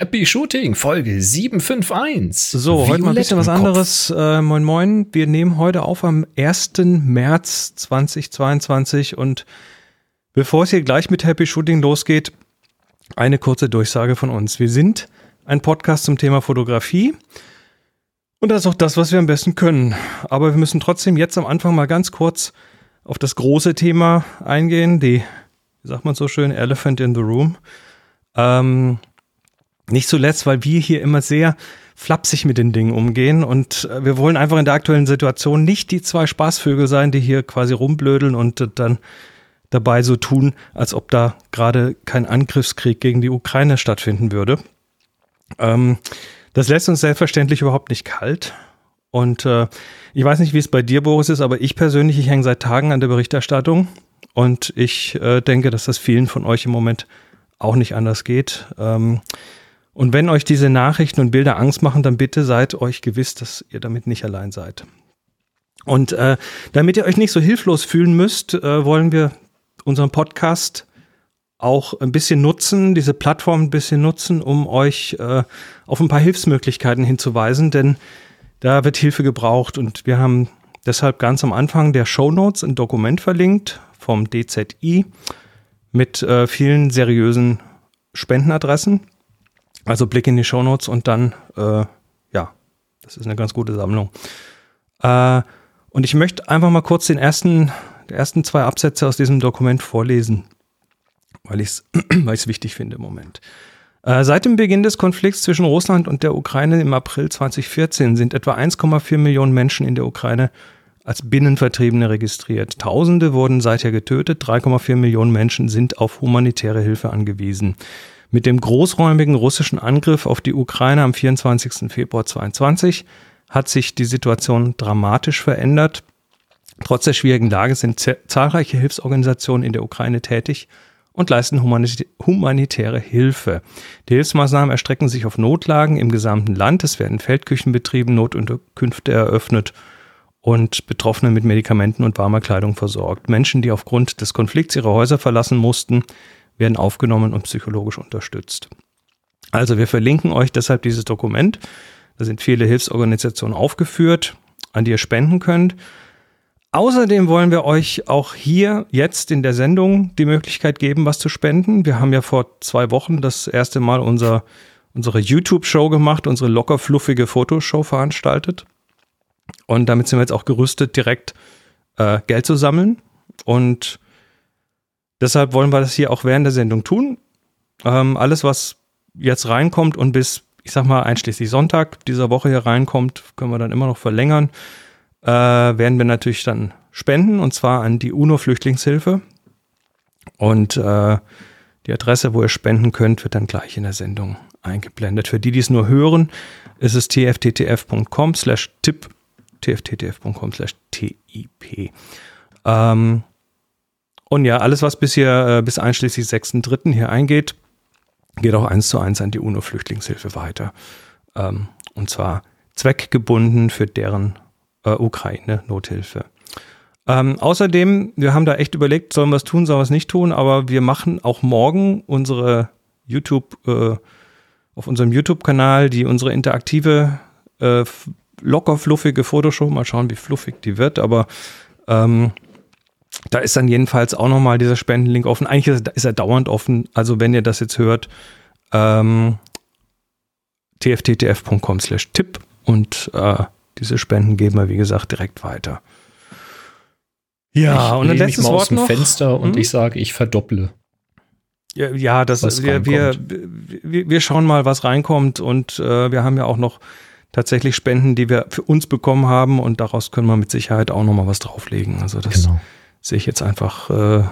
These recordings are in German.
Happy Shooting, Folge 751. So, Violett heute mal ein bisschen was anderes. Äh, moin Moin, wir nehmen heute auf am 1. März 2022 und bevor es hier gleich mit Happy Shooting losgeht, eine kurze Durchsage von uns. Wir sind ein Podcast zum Thema Fotografie und das ist auch das, was wir am besten können. Aber wir müssen trotzdem jetzt am Anfang mal ganz kurz auf das große Thema eingehen, die, wie sagt man so schön, Elephant in the Room. Ähm, nicht zuletzt, weil wir hier immer sehr flapsig mit den Dingen umgehen und äh, wir wollen einfach in der aktuellen Situation nicht die zwei Spaßvögel sein, die hier quasi rumblödeln und dann dabei so tun, als ob da gerade kein Angriffskrieg gegen die Ukraine stattfinden würde. Ähm, das lässt uns selbstverständlich überhaupt nicht kalt. Und äh, ich weiß nicht, wie es bei dir, Boris, ist, aber ich persönlich, ich hänge seit Tagen an der Berichterstattung und ich äh, denke, dass das vielen von euch im Moment auch nicht anders geht. Ähm, und wenn euch diese Nachrichten und Bilder Angst machen, dann bitte seid euch gewiss, dass ihr damit nicht allein seid. Und äh, damit ihr euch nicht so hilflos fühlen müsst, äh, wollen wir unseren Podcast auch ein bisschen nutzen, diese Plattform ein bisschen nutzen, um euch äh, auf ein paar Hilfsmöglichkeiten hinzuweisen, denn da wird Hilfe gebraucht und wir haben deshalb ganz am Anfang der Show Notes ein Dokument verlinkt vom DZI mit äh, vielen seriösen Spendenadressen. Also Blick in die Shownotes und dann, äh, ja, das ist eine ganz gute Sammlung. Äh, und ich möchte einfach mal kurz den ersten, die ersten zwei Absätze aus diesem Dokument vorlesen, weil ich es weil wichtig finde im Moment. Äh, seit dem Beginn des Konflikts zwischen Russland und der Ukraine im April 2014 sind etwa 1,4 Millionen Menschen in der Ukraine als Binnenvertriebene registriert. Tausende wurden seither getötet, 3,4 Millionen Menschen sind auf humanitäre Hilfe angewiesen. Mit dem großräumigen russischen Angriff auf die Ukraine am 24. Februar 2022 hat sich die Situation dramatisch verändert. Trotz der schwierigen Lage sind zahlreiche Hilfsorganisationen in der Ukraine tätig und leisten humanitäre Hilfe. Die Hilfsmaßnahmen erstrecken sich auf Notlagen im gesamten Land. Es werden Feldküchen betrieben, Notunterkünfte eröffnet und Betroffene mit Medikamenten und warmer Kleidung versorgt. Menschen, die aufgrund des Konflikts ihre Häuser verlassen mussten, werden aufgenommen und psychologisch unterstützt. Also wir verlinken euch deshalb dieses Dokument. Da sind viele Hilfsorganisationen aufgeführt, an die ihr spenden könnt. Außerdem wollen wir euch auch hier jetzt in der Sendung die Möglichkeit geben, was zu spenden. Wir haben ja vor zwei Wochen das erste Mal unser, unsere YouTube-Show gemacht, unsere locker fluffige Fotoshow veranstaltet. Und damit sind wir jetzt auch gerüstet, direkt äh, Geld zu sammeln. Und Deshalb wollen wir das hier auch während der Sendung tun. Ähm, alles, was jetzt reinkommt und bis, ich sag mal, einschließlich Sonntag dieser Woche hier reinkommt, können wir dann immer noch verlängern, äh, werden wir natürlich dann spenden und zwar an die UNO-Flüchtlingshilfe. Und äh, die Adresse, wo ihr spenden könnt, wird dann gleich in der Sendung eingeblendet. Für die, die es nur hören, ist es tfttf.com slash tipp, tfttf.com slash tip. Ähm, und ja, alles, was bis hier, äh, bis einschließlich 6.3. hier eingeht, geht auch eins zu eins an die UNO-Flüchtlingshilfe weiter. Ähm, und zwar zweckgebunden für deren äh, Ukraine-Nothilfe. Ähm, außerdem, wir haben da echt überlegt, sollen wir es tun, sollen wir es nicht tun, aber wir machen auch morgen unsere YouTube, äh, auf unserem YouTube-Kanal, die unsere interaktive, äh, locker fluffige Fotoshow, mal schauen, wie fluffig die wird, aber ähm, da ist dann jedenfalls auch nochmal dieser Spendenlink offen. Eigentlich ist, ist, er dauernd offen. Also wenn ihr das jetzt hört, ähm, tfttf.com slash tipp und äh, diese Spenden geben wir, wie gesagt, direkt weiter. Ja, ich und ein letztes mich mal Wort aus dem noch. Fenster und hm? ich sage, ich verdopple. Ja, ja das ist, wir, wir, wir, wir, schauen mal, was reinkommt und äh, wir haben ja auch noch tatsächlich Spenden, die wir für uns bekommen haben und daraus können wir mit Sicherheit auch noch mal was drauflegen. Also das genau sehe ich jetzt einfach, äh,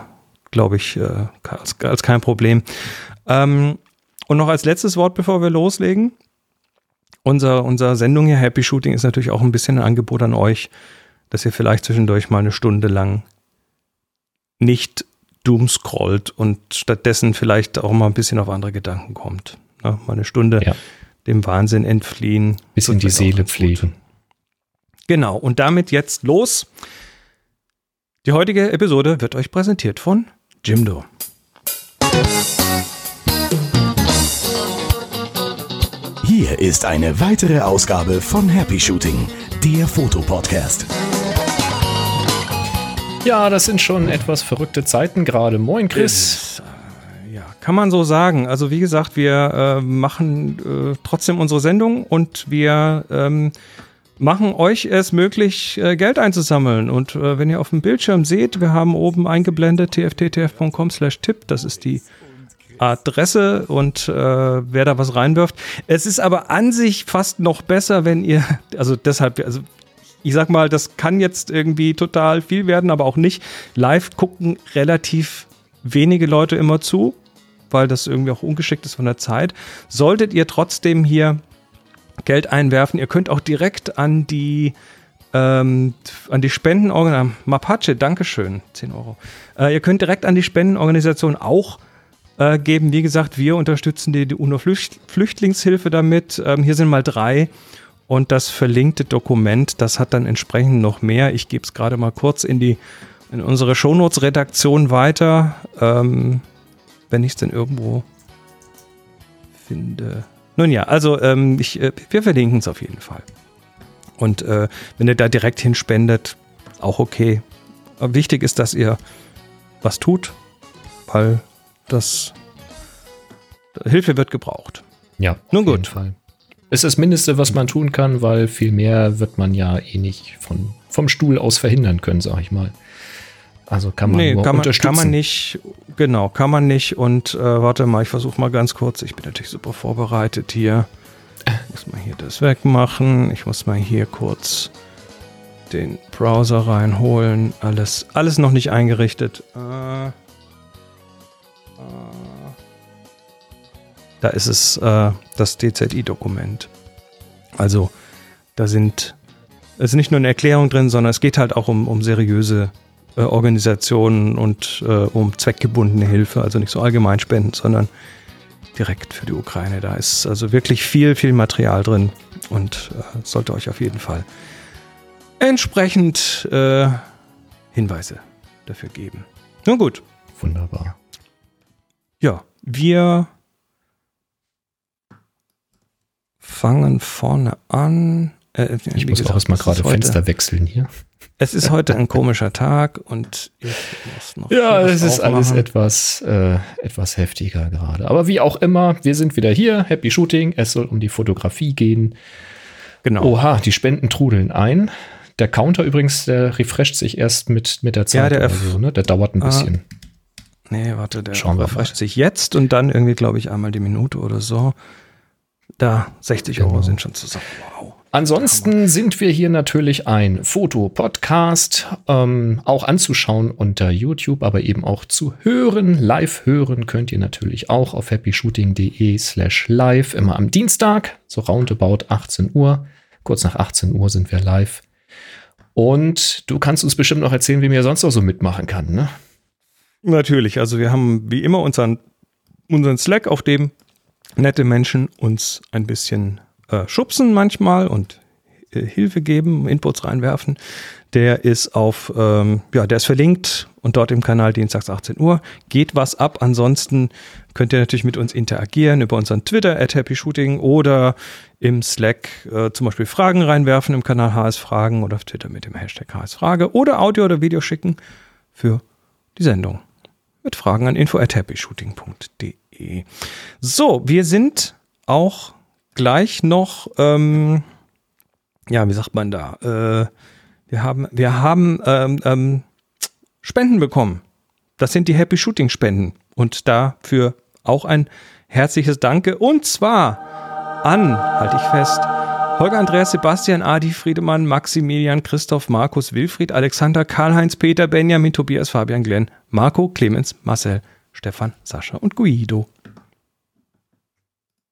glaube ich, äh, als, als, kein Problem. Ähm, und noch als letztes Wort, bevor wir loslegen. Unser, unser Sendung hier, Happy Shooting, ist natürlich auch ein bisschen ein Angebot an euch, dass ihr vielleicht zwischendurch mal eine Stunde lang nicht doom scrollt und stattdessen vielleicht auch mal ein bisschen auf andere Gedanken kommt. Ne? Mal eine Stunde ja. dem Wahnsinn entfliehen. Bisschen die Seele pflegen. Genau, und damit jetzt los. Die heutige Episode wird euch präsentiert von Jimdo. Hier ist eine weitere Ausgabe von Happy Shooting, der Fotopodcast. Ja, das sind schon etwas verrückte Zeiten gerade. Moin, Chris. Äh, ja, kann man so sagen. Also wie gesagt, wir äh, machen äh, trotzdem unsere Sendung und wir ähm, machen euch es möglich, äh, Geld einzusammeln. Und äh, wenn ihr auf dem Bildschirm seht, wir haben oben eingeblendet tfttf.com slash tipp. Das ist die Adresse und äh, wer da was reinwirft. Es ist aber an sich fast noch besser, wenn ihr, also deshalb, also ich sag mal, das kann jetzt irgendwie total viel werden, aber auch nicht. Live gucken relativ wenige Leute immer zu, weil das irgendwie auch ungeschickt ist von der Zeit. Solltet ihr trotzdem hier Geld einwerfen, ihr könnt auch direkt an die ähm, an die Spendenorganisation, Mapache, Dankeschön, 10 Euro. Äh, ihr könnt direkt an die Spendenorganisation auch äh, geben. Wie gesagt, wir unterstützen die, die UNO-Flüchtlingshilfe damit. Ähm, hier sind mal drei. Und das verlinkte Dokument, das hat dann entsprechend noch mehr. Ich gebe es gerade mal kurz in die in unsere Shownotes-Redaktion weiter, ähm, wenn ich es denn irgendwo finde. Nun ja, also ähm, ich, äh, wir verlinken es auf jeden Fall. Und äh, wenn ihr da direkt hinspendet, auch okay. Aber wichtig ist, dass ihr was tut, weil das Hilfe wird gebraucht. Ja, nun gut. Fall ist das Mindeste, was man tun kann, weil viel mehr wird man ja eh nicht von, vom Stuhl aus verhindern können, sag ich mal. Also kann man nee, kann man. Kann man nicht, genau, kann man nicht. Und äh, warte mal, ich versuche mal ganz kurz. Ich bin natürlich super vorbereitet hier. Ich muss mal hier das wegmachen. Ich muss mal hier kurz den Browser reinholen. Alles, alles noch nicht eingerichtet. Äh, äh, da ist es äh, das DZI-Dokument. Also da sind es ist nicht nur eine Erklärung drin, sondern es geht halt auch um, um seriöse äh, Organisationen und äh, um zweckgebundene Hilfe, also nicht so allgemein spenden, sondern direkt für die Ukraine. Da ist also wirklich viel, viel Material drin und äh, sollte euch auf jeden Fall entsprechend äh, Hinweise dafür geben. Nun gut. Wunderbar. Ja, wir fangen vorne an. Äh, ich muss gesagt, auch erstmal gerade Fenster wechseln hier. Es ist heute ein komischer Tag und ich muss noch. Ja, es ist alles etwas, äh, etwas heftiger gerade. Aber wie auch immer, wir sind wieder hier. Happy Shooting. Es soll um die Fotografie gehen. Genau. Oha, die Spenden trudeln ein. Der Counter übrigens, der refresht sich erst mit, mit der Zeit. Ja, der, so, ne? der dauert ein ah, bisschen. Nee, warte, der Schauen refresht sich jetzt und dann irgendwie, glaube ich, einmal die Minute oder so. Da 60 genau. Euro sind schon zusammen. Wow. Ansonsten sind wir hier natürlich ein Fotopodcast, ähm, auch anzuschauen unter YouTube, aber eben auch zu hören. Live hören könnt ihr natürlich auch auf happyshooting.de slash live, immer am Dienstag, so roundabout 18 Uhr. Kurz nach 18 Uhr sind wir live. Und du kannst uns bestimmt noch erzählen, wie man sonst noch so mitmachen kann, ne? Natürlich, also wir haben wie immer unseren, unseren Slack, auf dem nette Menschen uns ein bisschen äh, schubsen manchmal und äh, Hilfe geben, Inputs reinwerfen. Der ist auf, ähm, ja, der ist verlinkt und dort im Kanal dienstags 18 Uhr. Geht was ab. Ansonsten könnt ihr natürlich mit uns interagieren über unseren Twitter at Happy Shooting oder im Slack äh, zum Beispiel Fragen reinwerfen im Kanal HS Fragen oder auf Twitter mit dem Hashtag HS Frage oder Audio oder Video schicken für die Sendung. Mit Fragen an info at happyshooting.de. So, wir sind auch gleich noch, ähm, ja, wie sagt man da? Äh, wir haben, wir haben ähm, ähm, Spenden bekommen. Das sind die Happy Shooting Spenden. Und dafür auch ein herzliches Danke. Und zwar an, halte ich fest, Holger Andreas Sebastian Adi Friedemann, Maximilian Christoph Markus Wilfried Alexander Karl-Heinz Peter Benjamin Tobias Fabian Glenn Marco Clemens Marcel Stefan, Sascha und Guido.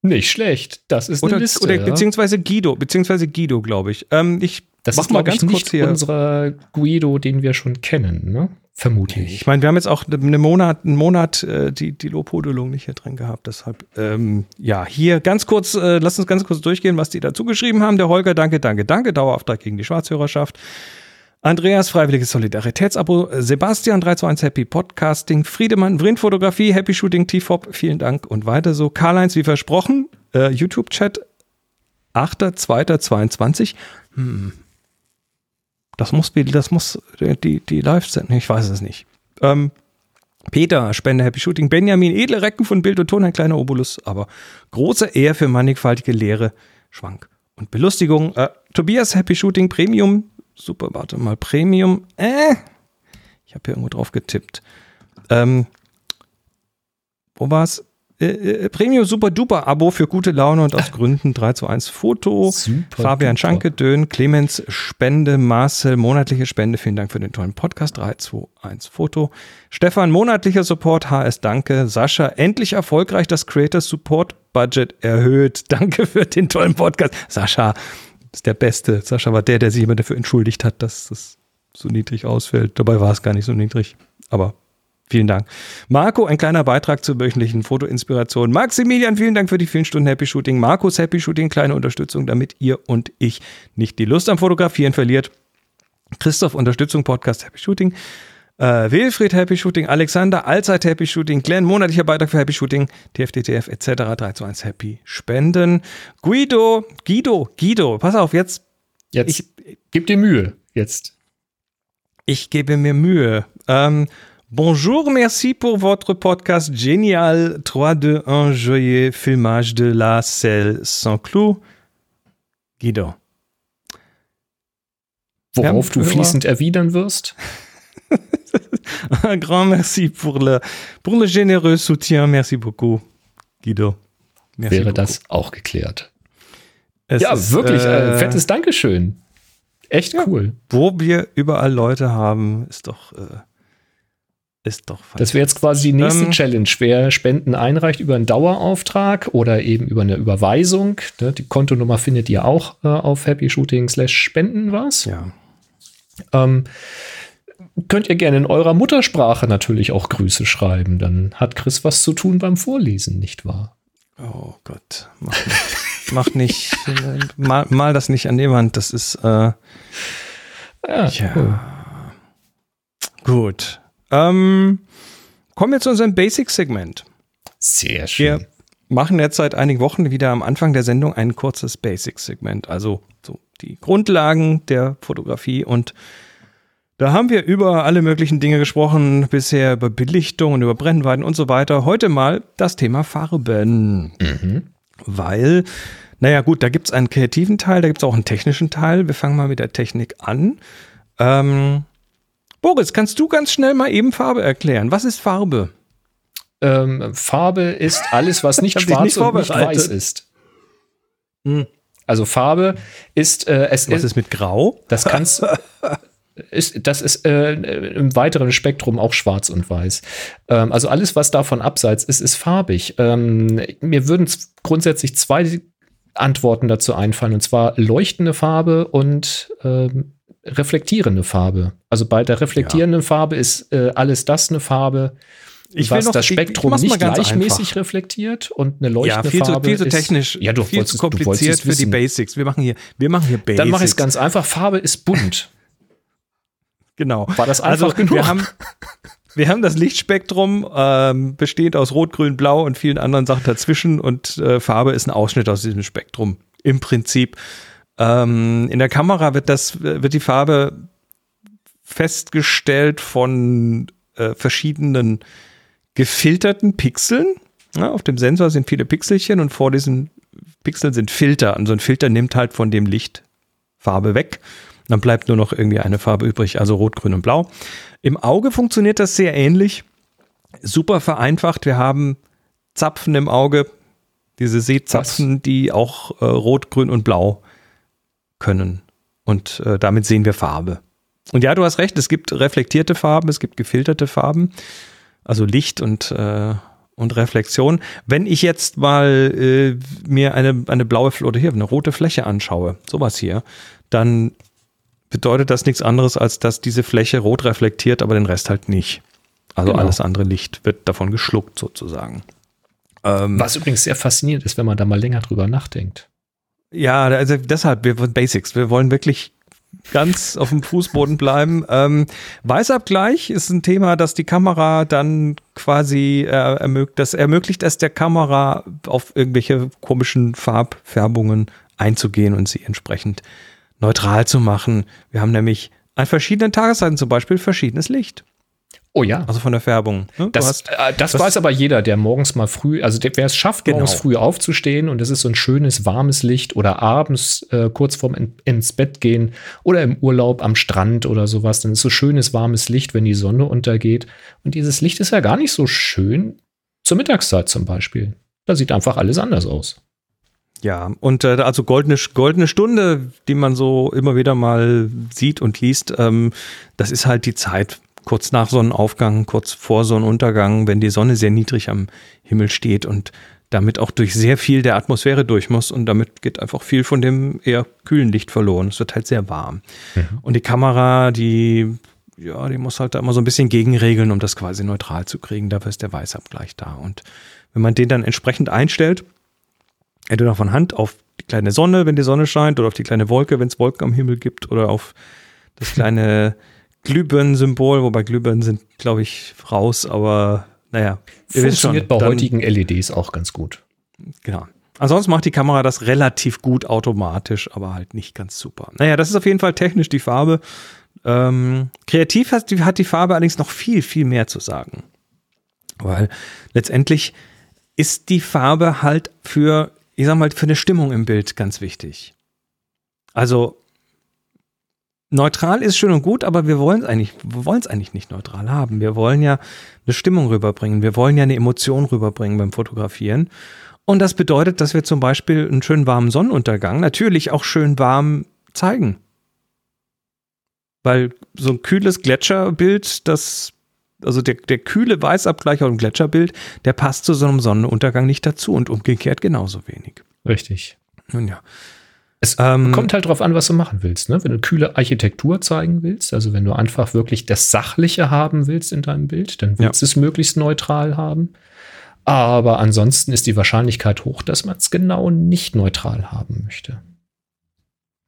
Nicht schlecht. Das ist oder, eine Liste. Oder beziehungsweise Guido, beziehungsweise Guido, glaube ich. Ähm, ich das mach ist mal ganz ich, kurz hier. unser Guido, den wir schon kennen, ne? Vermutlich. Ich meine, wir haben jetzt auch einen Monat, einen Monat äh, die, die Lobhudelung nicht hier drin gehabt. Deshalb, ähm, ja, hier ganz kurz, äh, lass uns ganz kurz durchgehen, was die dazu geschrieben haben. Der Holger, danke, danke, danke. Dauerauftrag gegen die Schwarzhörerschaft. Andreas, Freiwilliges Solidaritätsabo, Sebastian 321 Happy Podcasting, Friedemann, Vrindfotografie, Happy Shooting, TFOP, vielen Dank und weiter so. Karl-Heinz, wie versprochen, äh, YouTube-Chat 8.2.22. Hm. Das muss, das muss die, die Live-Sendung, ich weiß es nicht. Ähm, Peter, Spende Happy Shooting, Benjamin, edle Recken von Bild und Ton, ein kleiner Obolus, aber große Ehr für mannigfaltige Lehre, Schwank und Belustigung. Äh, Tobias Happy Shooting Premium, super, warte mal, Premium, äh, ich habe hier irgendwo drauf getippt. Ähm, wo war's? Äh, äh, Premium Super Duper Abo für gute Laune und aus Gründen 3 zu 1 Foto. Super Fabian duper. Schanke, Dön, Clemens Spende, Marcel, monatliche Spende. Vielen Dank für den tollen Podcast. 3, 2, 1 Foto. Stefan, monatlicher Support. HS, danke. Sascha, endlich erfolgreich das Creator Support Budget erhöht. Danke für den tollen Podcast. Sascha ist der Beste. Sascha war der, der sich immer dafür entschuldigt hat, dass das so niedrig ausfällt. Dabei war es gar nicht so niedrig. Aber Vielen Dank. Marco, ein kleiner Beitrag zur wöchentlichen Fotoinspiration. Maximilian, vielen Dank für die vielen Stunden Happy Shooting. Markus Happy Shooting, kleine Unterstützung, damit ihr und ich nicht die Lust am Fotografieren verliert. Christoph, Unterstützung, Podcast Happy Shooting. Äh, Wilfried Happy Shooting, Alexander, Allzeit Happy Shooting, Glenn, monatlicher Beitrag für Happy Shooting, TFDTF etc. 3 zu 1 Happy Spenden. Guido, Guido, Guido, pass auf, jetzt. Jetzt ich, gib dir Mühe, jetzt. Ich gebe mir Mühe. Ähm, Bonjour, merci pour votre podcast génial. 3, 2, 1, joyeux filmage de la selle sans clou. Guido. Worauf du fließend erwidern wirst? Un grand merci pour le, pour le généreux soutien. Merci beaucoup, Guido. Merci Wäre beaucoup. das auch geklärt. Es ja, ist, wirklich, äh, fettes Dankeschön. Echt ja, cool. Wo wir überall Leute haben, ist doch. Äh, ist doch Das wäre jetzt quasi die nächste ähm, Challenge. Wer Spenden einreicht über einen Dauerauftrag oder eben über eine Überweisung, ne, die Kontonummer findet ihr auch äh, auf Happy Shooting slash Spenden was. Ja. Ähm, könnt ihr gerne in eurer Muttersprache natürlich auch Grüße schreiben. Dann hat Chris was zu tun beim Vorlesen, nicht wahr? Oh Gott, mach nicht, mach nicht mal, mal, das nicht an die Wand. Das ist äh, ja, ja. Cool. Gut. Ähm, kommen wir zu unserem Basic-Segment. Sehr schön. Wir machen jetzt seit einigen Wochen wieder am Anfang der Sendung ein kurzes Basic-Segment, also so die Grundlagen der Fotografie und da haben wir über alle möglichen Dinge gesprochen, bisher über Belichtung und über Brennweiten und so weiter. Heute mal das Thema Farben. Mhm. Weil, naja gut, da gibt es einen kreativen Teil, da gibt es auch einen technischen Teil. Wir fangen mal mit der Technik an. Ähm, Boris, kannst du ganz schnell mal eben Farbe erklären? Was ist Farbe? Ähm, Farbe ist alles, was nicht schwarz nicht und nicht weiß ist. Hm. Also Farbe ist äh, es Was ist mit Grau? Das kannst ist, das ist äh, im weiteren Spektrum auch schwarz und weiß. Ähm, also alles, was davon abseits ist, ist farbig. Ähm, mir würden grundsätzlich zwei Antworten dazu einfallen, und zwar leuchtende Farbe und ähm, reflektierende Farbe. Also bei der reflektierenden ja. Farbe ist äh, alles das eine Farbe, ich was noch, das Spektrum ich, ich nicht gleichmäßig einfach. reflektiert und eine leuchtende ja, viel Farbe. Zu, viel zu technisch, ist, ja, du viel zu kompliziert für die Basics. Wir machen hier, wir machen hier Basics. Dann mache ich es ganz einfach. Farbe ist bunt. Genau. War das einfach also, genug? Wir haben, wir haben das Lichtspektrum ähm, besteht aus Rot, Grün, Blau und vielen anderen Sachen dazwischen und äh, Farbe ist ein Ausschnitt aus diesem Spektrum im Prinzip. Ähm, in der Kamera wird das, wird die Farbe festgestellt von äh, verschiedenen gefilterten Pixeln. Ja, auf dem Sensor sind viele Pixelchen und vor diesen Pixeln sind Filter. Und so ein Filter nimmt halt von dem Licht Farbe weg. Dann bleibt nur noch irgendwie eine Farbe übrig, also Rot, Grün und Blau. Im Auge funktioniert das sehr ähnlich. Super vereinfacht. Wir haben Zapfen im Auge, diese Sehzapfen, Was? die auch äh, Rot, Grün und Blau können. Und äh, damit sehen wir Farbe. Und ja, du hast recht, es gibt reflektierte Farben, es gibt gefilterte Farben, also Licht und, äh, und Reflexion. Wenn ich jetzt mal äh, mir eine, eine blaue oder hier eine rote Fläche anschaue, sowas hier, dann bedeutet das nichts anderes, als dass diese Fläche rot reflektiert, aber den Rest halt nicht. Also genau. alles andere Licht wird davon geschluckt sozusagen. Ähm, Was übrigens sehr faszinierend ist, wenn man da mal länger drüber nachdenkt. Ja, also deshalb, wir wollen Basics. Wir wollen wirklich ganz auf dem Fußboden bleiben. Ähm, Weißabgleich ist ein Thema, das die Kamera dann quasi äh, ermöglicht, das ermöglicht es der Kamera auf irgendwelche komischen Farbfärbungen einzugehen und sie entsprechend neutral zu machen. Wir haben nämlich an verschiedenen Tageszeiten zum Beispiel verschiedenes Licht. Oh ja. Also von der Färbung. Ne? Das, hast, äh, das weiß aber jeder, der morgens mal früh, also der, wer es schafft, genau. morgens früh aufzustehen und es ist so ein schönes, warmes Licht oder abends äh, kurz vorm in, ins Bett gehen oder im Urlaub am Strand oder sowas, dann ist so schönes, warmes Licht, wenn die Sonne untergeht. Und dieses Licht ist ja gar nicht so schön zur Mittagszeit zum Beispiel. Da sieht einfach alles anders aus. Ja, und äh, also goldene, goldene Stunde, die man so immer wieder mal sieht und liest, ähm, das ist halt die Zeit kurz nach Sonnenaufgang, kurz vor Sonnenuntergang, wenn die Sonne sehr niedrig am Himmel steht und damit auch durch sehr viel der Atmosphäre durch muss und damit geht einfach viel von dem eher kühlen Licht verloren. Es wird halt sehr warm. Mhm. Und die Kamera, die, ja, die muss halt da immer so ein bisschen gegenregeln, um das quasi neutral zu kriegen. Dafür ist der Weißabgleich da. Und wenn man den dann entsprechend einstellt, entweder von Hand auf die kleine Sonne, wenn die Sonne scheint, oder auf die kleine Wolke, wenn es Wolken am Himmel gibt, oder auf das kleine Glühbirnen-Symbol, wobei Glühbirnen sind, glaube ich, raus, aber naja. Funktioniert bei dann, heutigen LEDs auch ganz gut. Genau. Ansonsten macht die Kamera das relativ gut automatisch, aber halt nicht ganz super. Naja, das ist auf jeden Fall technisch die Farbe. Ähm, kreativ hat die, hat die Farbe allerdings noch viel, viel mehr zu sagen. Weil letztendlich ist die Farbe halt für, ich sag mal, für eine Stimmung im Bild ganz wichtig. Also neutral ist schön und gut, aber wir wollen es eigentlich, wollen es eigentlich nicht neutral haben. Wir wollen ja eine Stimmung rüberbringen. Wir wollen ja eine Emotion rüberbringen beim Fotografieren. Und das bedeutet, dass wir zum Beispiel einen schönen warmen Sonnenuntergang natürlich auch schön warm zeigen. Weil so ein kühles Gletscherbild, das, also der, der kühle Weißabgleich auf dem Gletscherbild, der passt zu so einem Sonnenuntergang nicht dazu und umgekehrt genauso wenig. Richtig. Nun ja. Es ähm, kommt halt drauf an, was du machen willst. Ne? Wenn du kühle Architektur zeigen willst, also wenn du einfach wirklich das Sachliche haben willst in deinem Bild, dann willst du es möglichst neutral haben. Aber ansonsten ist die Wahrscheinlichkeit hoch, dass man es genau nicht neutral haben möchte.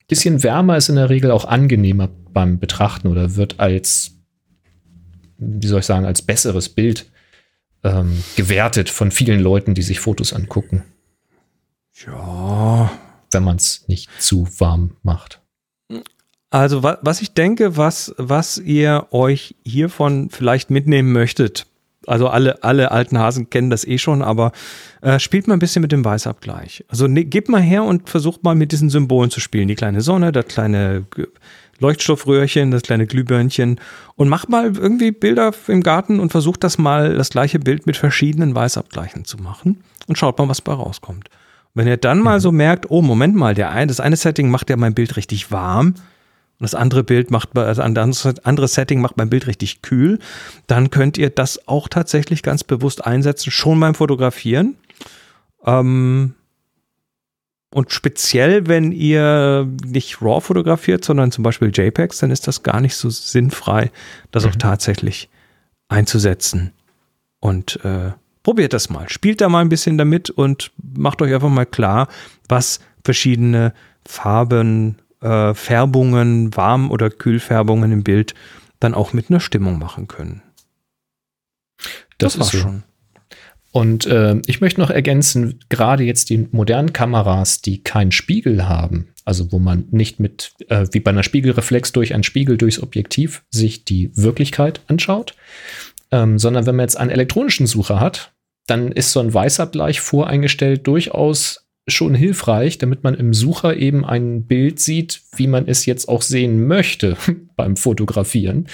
Bisschen wärmer ist in der Regel auch angenehmer beim Betrachten oder wird als, wie soll ich sagen, als besseres Bild ähm, gewertet von vielen Leuten, die sich Fotos angucken. Ja, wenn man es nicht zu warm macht. Also wa was ich denke, was, was ihr euch hiervon vielleicht mitnehmen möchtet, also alle, alle alten Hasen kennen das eh schon, aber äh, spielt mal ein bisschen mit dem Weißabgleich. Also ne, gebt mal her und versucht mal mit diesen Symbolen zu spielen. Die kleine Sonne, das kleine Leuchtstoffröhrchen, das kleine Glühbirnchen und macht mal irgendwie Bilder im Garten und versucht das mal, das gleiche Bild mit verschiedenen Weißabgleichen zu machen und schaut mal, was bei rauskommt. Wenn ihr dann mal mhm. so merkt, oh, Moment mal, der ein, das eine Setting macht ja mein Bild richtig warm und das andere Bild macht, also das andere Setting macht mein Bild richtig kühl, dann könnt ihr das auch tatsächlich ganz bewusst einsetzen, schon beim Fotografieren. Ähm, und speziell, wenn ihr nicht RAW fotografiert, sondern zum Beispiel JPEGs, dann ist das gar nicht so sinnfrei, das mhm. auch tatsächlich einzusetzen. Und äh, probiert das mal. Spielt da mal ein bisschen damit und macht euch einfach mal klar, was verschiedene Farben, äh, Färbungen, Warm- oder Kühlfärbungen im Bild dann auch mit einer Stimmung machen können. Das, das ist so. schon. Und äh, ich möchte noch ergänzen, gerade jetzt die modernen Kameras, die keinen Spiegel haben, also wo man nicht mit, äh, wie bei einer Spiegelreflex durch einen Spiegel durchs Objektiv sich die Wirklichkeit anschaut, ähm, sondern wenn man jetzt einen elektronischen Sucher hat, dann ist so ein Weißabgleich voreingestellt durchaus schon hilfreich, damit man im Sucher eben ein Bild sieht, wie man es jetzt auch sehen möchte beim Fotografieren.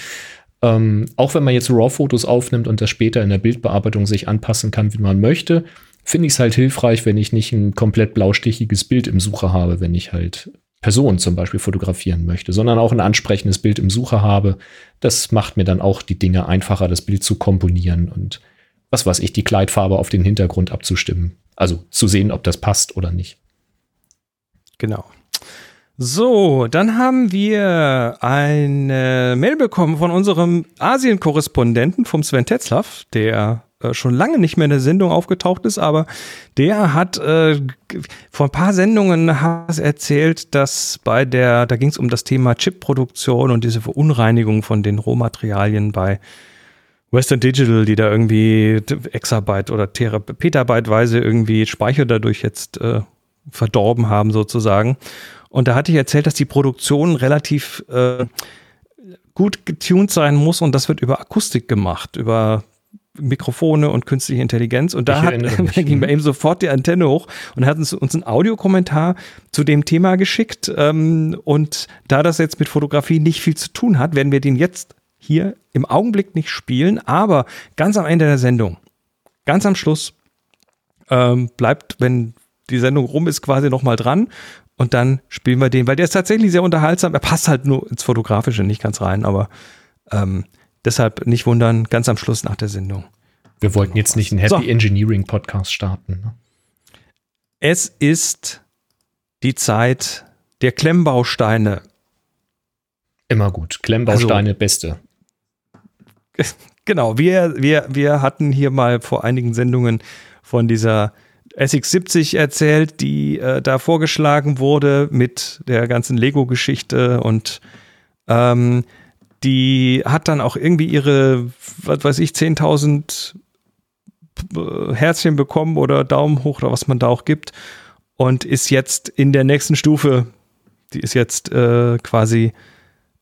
Ähm, auch wenn man jetzt RAW-Fotos aufnimmt und das später in der Bildbearbeitung sich anpassen kann, wie man möchte, finde ich es halt hilfreich, wenn ich nicht ein komplett blaustichiges Bild im Sucher habe, wenn ich halt Person zum Beispiel fotografieren möchte, sondern auch ein ansprechendes Bild im Sucher habe. Das macht mir dann auch die Dinge einfacher, das Bild zu komponieren und was weiß ich, die Kleidfarbe auf den Hintergrund abzustimmen. Also zu sehen, ob das passt oder nicht. Genau. So, dann haben wir eine Mail bekommen von unserem Asien-Korrespondenten vom Sven Tetzlaff, der äh, schon lange nicht mehr in der Sendung aufgetaucht ist, aber der hat äh, vor ein paar Sendungen erzählt, dass bei der, da ging es um das Thema Chipproduktion und diese Verunreinigung von den Rohmaterialien bei Western Digital, die da irgendwie Exabyte oder Petabyteweise irgendwie Speicher dadurch jetzt äh, verdorben haben sozusagen. Und da hatte ich erzählt, dass die Produktion relativ äh, gut getuned sein muss und das wird über Akustik gemacht, über Mikrofone und künstliche Intelligenz. Und da, hat, da ging bei ihm sofort die Antenne hoch und hat uns, uns einen Audiokommentar zu dem Thema geschickt. Ähm, und da das jetzt mit Fotografie nicht viel zu tun hat, werden wir den jetzt hier im Augenblick nicht spielen, aber ganz am Ende der Sendung, ganz am Schluss, ähm, bleibt, wenn die Sendung rum ist, quasi nochmal dran. Und dann spielen wir den, weil der ist tatsächlich sehr unterhaltsam. Er passt halt nur ins Fotografische nicht ganz rein, aber ähm, Deshalb nicht wundern, ganz am Schluss nach der Sendung. Wir wollten jetzt nicht einen Happy so. Engineering Podcast starten. Ne? Es ist die Zeit der Klemmbausteine. Immer gut. Klemmbausteine, also, beste. Genau, wir, wir, wir hatten hier mal vor einigen Sendungen von dieser SX70 erzählt, die äh, da vorgeschlagen wurde mit der ganzen Lego-Geschichte und ähm, die hat dann auch irgendwie ihre, was weiß ich, 10.000 äh, Herzchen bekommen oder Daumen hoch oder was man da auch gibt und ist jetzt in der nächsten Stufe. Die ist jetzt äh, quasi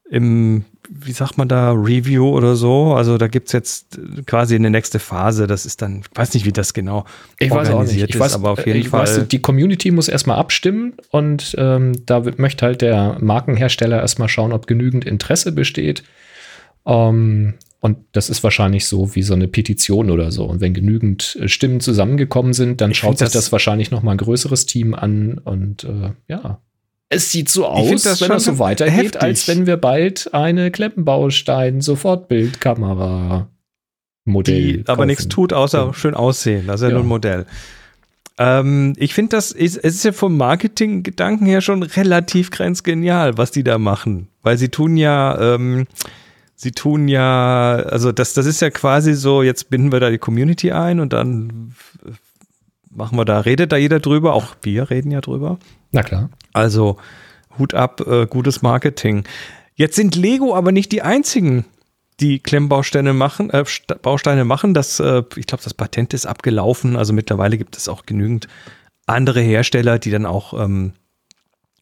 im, wie sagt man da, Review oder so. Also da gibt es jetzt quasi eine nächste Phase. Das ist dann, ich weiß nicht, wie das genau ich weiß auch nicht. Ich ist, weiß, aber auf jeden ich Fall. Weiß, die Community muss erstmal abstimmen und ähm, da möchte halt der Markenhersteller erstmal schauen, ob genügend Interesse besteht. Ähm, und das ist wahrscheinlich so wie so eine Petition oder so. Und wenn genügend äh, Stimmen zusammengekommen sind, dann ich schaut sich das, das wahrscheinlich noch mal ein größeres Team an. Und äh, ja, es sieht so aus, das wenn das so weitergeht, heftig. als wenn wir bald eine Kleppenbaustein-Sofortbildkamera Modell. Die kaufen. aber nichts tut, außer ja. schön aussehen. Das ist ja, ja. nur ein Modell. Ähm, ich finde, das ist, es ist ja vom Marketing-Gedanken her schon relativ grenzgenial, was die da machen. Weil sie tun ja, ähm, sie tun ja, also das, das ist ja quasi so, jetzt binden wir da die Community ein und dann machen wir da, redet da jeder drüber, auch wir reden ja drüber. Na klar. Also Hut ab, äh, gutes Marketing. Jetzt sind Lego aber nicht die einzigen, die Klemmbausteine machen, äh, Bausteine machen. Das, äh, ich glaube, das Patent ist abgelaufen. Also mittlerweile gibt es auch genügend andere Hersteller, die dann auch ähm,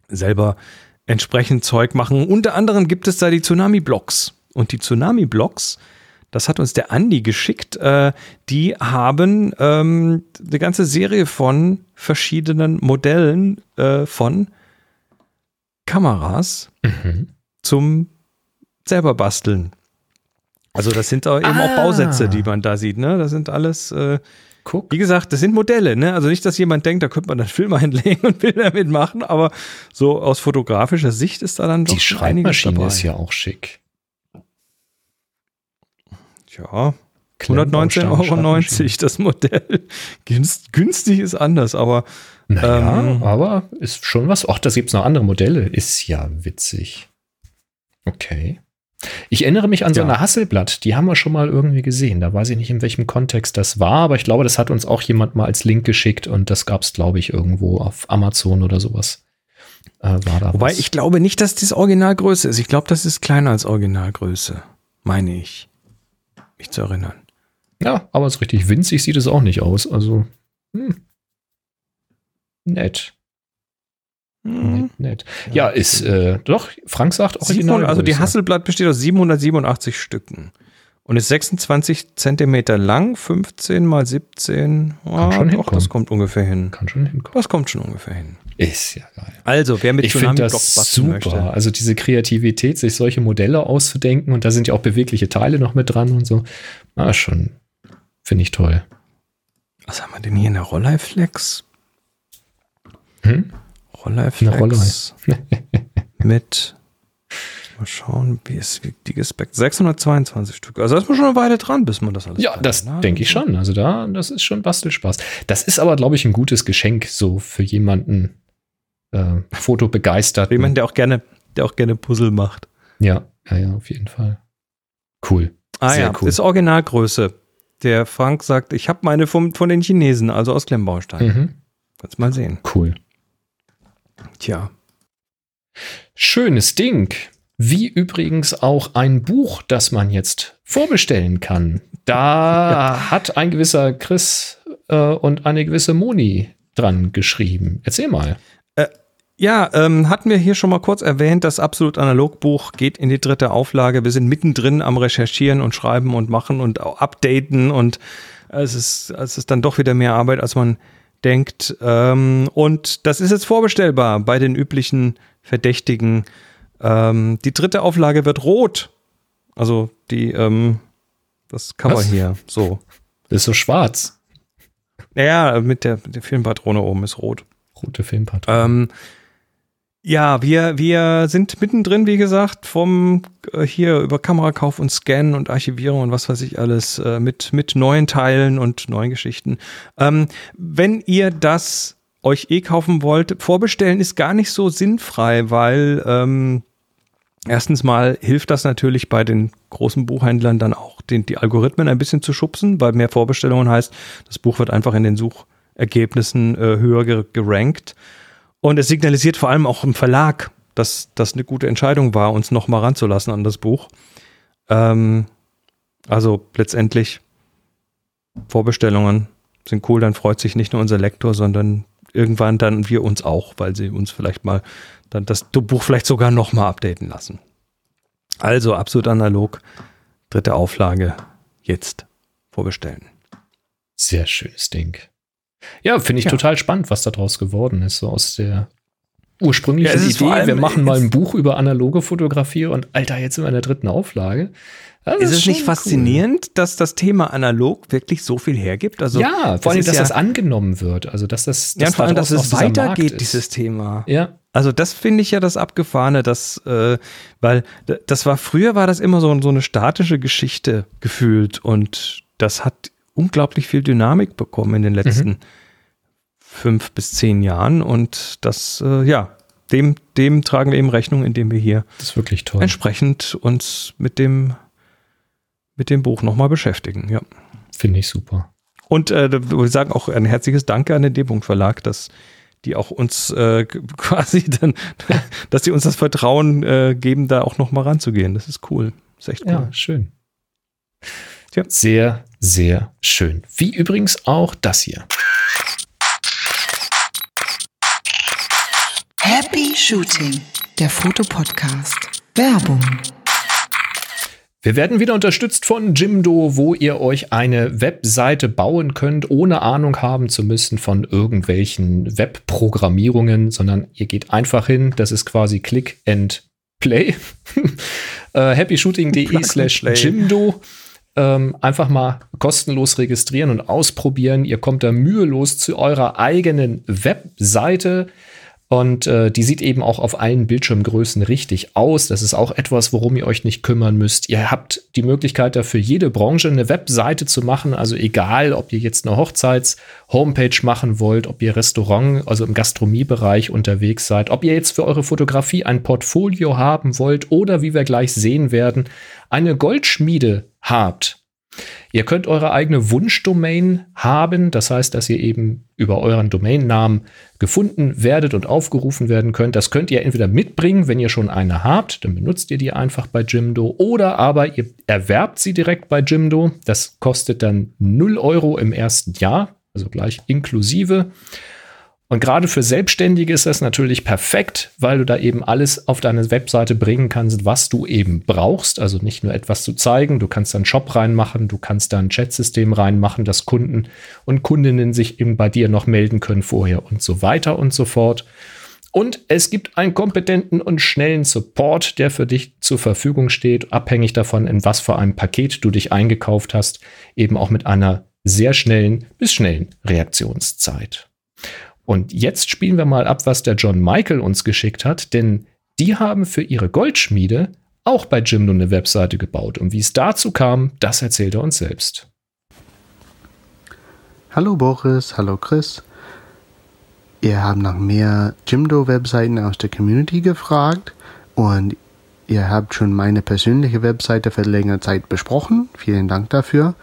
selber entsprechend Zeug machen. Unter anderem gibt es da die Tsunami-Blocks. Und die Tsunami-Blocks, das hat uns der Andi geschickt, äh, die haben ähm, eine ganze Serie von verschiedenen Modellen äh, von Kameras mhm. zum selber basteln. Also das sind auch eben ah. auch Bausätze, die man da sieht. Ne? Das sind alles, äh, Guck. wie gesagt, das sind Modelle. Ne? Also nicht, dass jemand denkt, da könnte man dann Film einlegen und Bilder mitmachen, aber so aus fotografischer Sicht ist da dann doch Die Schreibmaschine ist ja auch schick. Ja, 119,90 Euro das Modell. günstig ist anders, aber. Naja, ähm, aber ist schon was. Ach, da gibt es noch andere Modelle. Ist ja witzig. Okay. Ich erinnere mich an so eine Hasselblatt, die haben wir schon mal irgendwie gesehen. Da weiß ich nicht, in welchem Kontext das war, aber ich glaube, das hat uns auch jemand mal als Link geschickt und das gab es, glaube ich, irgendwo auf Amazon oder sowas. Äh, war da Wobei was. ich glaube nicht, dass das Originalgröße ist. Ich glaube, das ist kleiner als Originalgröße. Meine ich mich zu erinnern. Ja, aber so richtig winzig sieht es auch nicht aus. Also, hm. nett. Mhm. Nett, nett. Ja, ist, äh, doch, Frank sagt original. Also die Hasselblatt besteht aus 787 Stücken und ist 26 Zentimeter lang, 15 mal 17. Kann oh, schon doch, das kommt ungefähr hin. Kann schon hinkommen. Das kommt schon ungefähr hin. Ist ja geil. Also, wer mit ich Tsunami das super. Möchte. Also diese Kreativität, sich solche Modelle auszudenken und da sind ja auch bewegliche Teile noch mit dran und so. Na, schon. Finde ich toll. Was haben wir denn hier? Eine Rolleiflex? Hm? Rolleiflex. mit, mal schauen, wie ist die gespeckt? 622 Stück. Also da ist man schon eine Weile dran, bis man das alles Ja, das denke ich schon. Also da, das ist schon Bastelspaß. Das ist aber, glaube ich, ein gutes Geschenk so für jemanden, äh, Foto begeistert. Jemand, der auch gerne, der auch gerne Puzzle macht. Ja, ja, ja, auf jeden Fall. Cool. Ah Sehr ja, cool. ist Originalgröße. Der Frank sagt, ich habe meine vom, von den Chinesen, also aus Klemmbaustein. Mhm. Kannst mal sehen. Cool. Tja. Schönes Ding. Wie übrigens auch ein Buch, das man jetzt vorbestellen kann. Da ja. hat ein gewisser Chris äh, und eine gewisse Moni dran geschrieben. Erzähl mal. Äh, ja, ähm, hatten wir hier schon mal kurz erwähnt, das Absolut Analog Buch geht in die dritte Auflage. Wir sind mittendrin am Recherchieren und Schreiben und Machen und Updaten und es ist, es ist dann doch wieder mehr Arbeit, als man denkt. Ähm, und das ist jetzt vorbestellbar bei den üblichen Verdächtigen. Ähm, die dritte Auflage wird rot. Also die, ähm, das Cover Was? hier, so. Das ist so schwarz. Naja, mit der, der Filmpatrone oben ist rot. Rote Filmpatrone. Ähm, ja, wir, wir sind mittendrin, wie gesagt, vom äh, hier über Kamerakauf und Scan und Archivierung und was weiß ich alles äh, mit, mit neuen Teilen und neuen Geschichten. Ähm, wenn ihr das euch eh kaufen wollt, vorbestellen ist gar nicht so sinnfrei, weil ähm, erstens mal hilft das natürlich bei den großen Buchhändlern dann auch, den, die Algorithmen ein bisschen zu schubsen, weil mehr Vorbestellungen heißt, das Buch wird einfach in den Suchergebnissen äh, höher gerankt. Und es signalisiert vor allem auch im Verlag, dass das eine gute Entscheidung war, uns noch mal ranzulassen an das Buch. Ähm, also letztendlich Vorbestellungen sind cool, dann freut sich nicht nur unser Lektor, sondern irgendwann dann wir uns auch, weil sie uns vielleicht mal dann das Buch vielleicht sogar noch mal updaten lassen. Also absolut analog, dritte Auflage, jetzt vorbestellen. Sehr schönes Ding. Ja, finde ich ja. total spannend, was daraus geworden ist, so aus der ursprünglichen ja, Idee. Wir machen mal ein Buch über analoge Fotografie und Alter, jetzt sind wir in der dritten Auflage. Das ist, ist es nicht cool. faszinierend, dass das Thema analog wirklich so viel hergibt? Also ja, vor allem, dass ja, das angenommen wird. Also, dass das, dass ja, vor allem, dass es weitergeht, dieses Thema. Ja. Also, das finde ich ja das Abgefahrene, dass, äh, weil das war, früher war das immer so, so eine statische Geschichte gefühlt und das hat unglaublich viel Dynamik bekommen in den letzten mhm. fünf bis zehn Jahren und das, äh, ja, dem, dem tragen wir eben Rechnung, indem wir hier entsprechend uns mit dem, mit dem Buch nochmal beschäftigen, ja. Finde ich super. Und äh, wir sagen auch ein herzliches Danke an den D-Punkt Verlag, dass die auch uns äh, quasi dann, dass sie uns das Vertrauen äh, geben, da auch nochmal ranzugehen. Das ist cool. Das ist echt cool. Ja, schön. Tja. Sehr, sehr schön. Wie übrigens auch das hier. Happy Shooting, der Fotopodcast. Werbung. Wir werden wieder unterstützt von Jimdo, wo ihr euch eine Webseite bauen könnt, ohne Ahnung haben zu müssen von irgendwelchen Webprogrammierungen, sondern ihr geht einfach hin. Das ist quasi Click and Play. äh, happyshooting.de slash Jimdo ähm, einfach mal kostenlos registrieren und ausprobieren. Ihr kommt da mühelos zu eurer eigenen Webseite. Und äh, die sieht eben auch auf allen Bildschirmgrößen richtig aus. Das ist auch etwas, worum ihr euch nicht kümmern müsst. Ihr habt die Möglichkeit dafür, jede Branche eine Webseite zu machen. Also egal, ob ihr jetzt eine Hochzeits-Homepage machen wollt, ob ihr Restaurant, also im Gastronomiebereich unterwegs seid, ob ihr jetzt für eure Fotografie ein Portfolio haben wollt oder, wie wir gleich sehen werden, eine Goldschmiede habt. Ihr könnt eure eigene Wunschdomain haben, das heißt, dass ihr eben über euren Domainnamen gefunden werdet und aufgerufen werden könnt. Das könnt ihr entweder mitbringen, wenn ihr schon eine habt, dann benutzt ihr die einfach bei Jimdo, oder aber ihr erwerbt sie direkt bei Jimdo. Das kostet dann 0 Euro im ersten Jahr, also gleich inklusive. Und gerade für Selbstständige ist das natürlich perfekt, weil du da eben alles auf deine Webseite bringen kannst, was du eben brauchst. Also nicht nur etwas zu zeigen, du kannst da einen Shop reinmachen, du kannst da ein Chatsystem reinmachen, dass Kunden und Kundinnen sich eben bei dir noch melden können vorher und so weiter und so fort. Und es gibt einen kompetenten und schnellen Support, der für dich zur Verfügung steht, abhängig davon, in was für einem Paket du dich eingekauft hast, eben auch mit einer sehr schnellen bis schnellen Reaktionszeit. Und jetzt spielen wir mal ab, was der John Michael uns geschickt hat, denn die haben für ihre Goldschmiede auch bei Jimdo eine Webseite gebaut. Und wie es dazu kam, das erzählt er uns selbst. Hallo Boris, hallo Chris. Ihr habt nach mehr Jimdo-Webseiten aus der Community gefragt und ihr habt schon meine persönliche Webseite für längere Zeit besprochen. Vielen Dank dafür.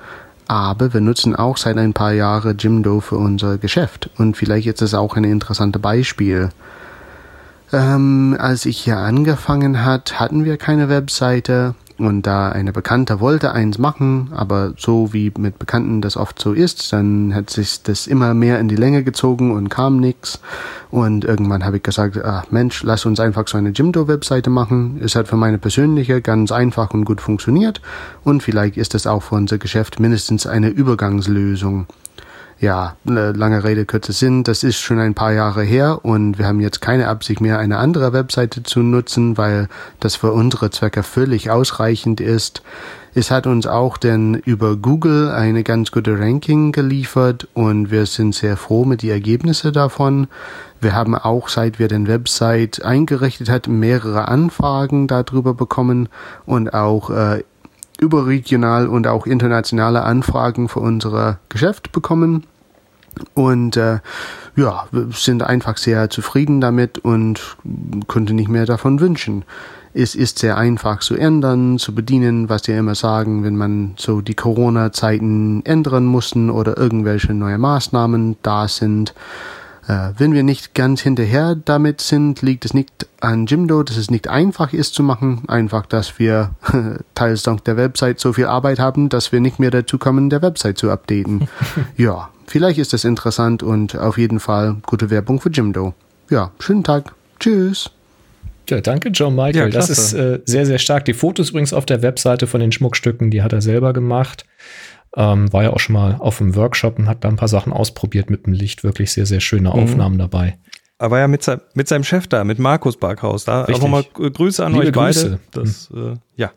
Aber wir nutzen auch seit ein paar Jahren Jimdo für unser Geschäft. Und vielleicht ist es auch ein interessantes Beispiel. Ähm, als ich hier angefangen hat, hatten wir keine Webseite und da eine Bekannte wollte eins machen, aber so wie mit Bekannten das oft so ist, dann hat sich das immer mehr in die Länge gezogen und kam nix. Und irgendwann habe ich gesagt, ach Mensch, lass uns einfach so eine Jimdo-Webseite machen. Es hat für meine persönliche ganz einfach und gut funktioniert und vielleicht ist es auch für unser Geschäft mindestens eine Übergangslösung ja, lange Rede, kurzer Sinn, das ist schon ein paar Jahre her und wir haben jetzt keine Absicht mehr, eine andere Webseite zu nutzen, weil das für unsere Zwecke völlig ausreichend ist. Es hat uns auch denn über Google eine ganz gute Ranking geliefert und wir sind sehr froh mit die Ergebnisse davon. Wir haben auch, seit wir den Website eingerichtet hat, mehrere Anfragen darüber bekommen und auch äh, überregional und auch internationale Anfragen für unser Geschäft bekommen. Und äh, ja, sind einfach sehr zufrieden damit und könnte nicht mehr davon wünschen. Es ist sehr einfach zu ändern, zu bedienen, was die immer sagen, wenn man so die Corona-Zeiten ändern mussten oder irgendwelche neue Maßnahmen da sind. Äh, wenn wir nicht ganz hinterher damit sind, liegt es nicht an Jimdo, dass es nicht einfach ist zu machen. Einfach, dass wir teils dank der Website so viel Arbeit haben, dass wir nicht mehr dazu kommen, der Website zu updaten. ja, vielleicht ist das interessant und auf jeden Fall gute Werbung für Jimdo. Ja, schönen Tag. Tschüss. Ja, danke, John Michael. Ja, das ist äh, sehr, sehr stark. Die Fotos übrigens auf der Webseite von den Schmuckstücken, die hat er selber gemacht. Ähm, war ja auch schon mal auf dem Workshop und hat da ein paar Sachen ausprobiert mit dem Licht. Wirklich sehr, sehr schöne mhm. Aufnahmen dabei. Er war ja mit, sein, mit seinem Chef da, mit Markus Barkhaus da. Richtig. Auch nochmal Grüße an Liebe euch beide. Grüße. Das, mhm. äh, ja.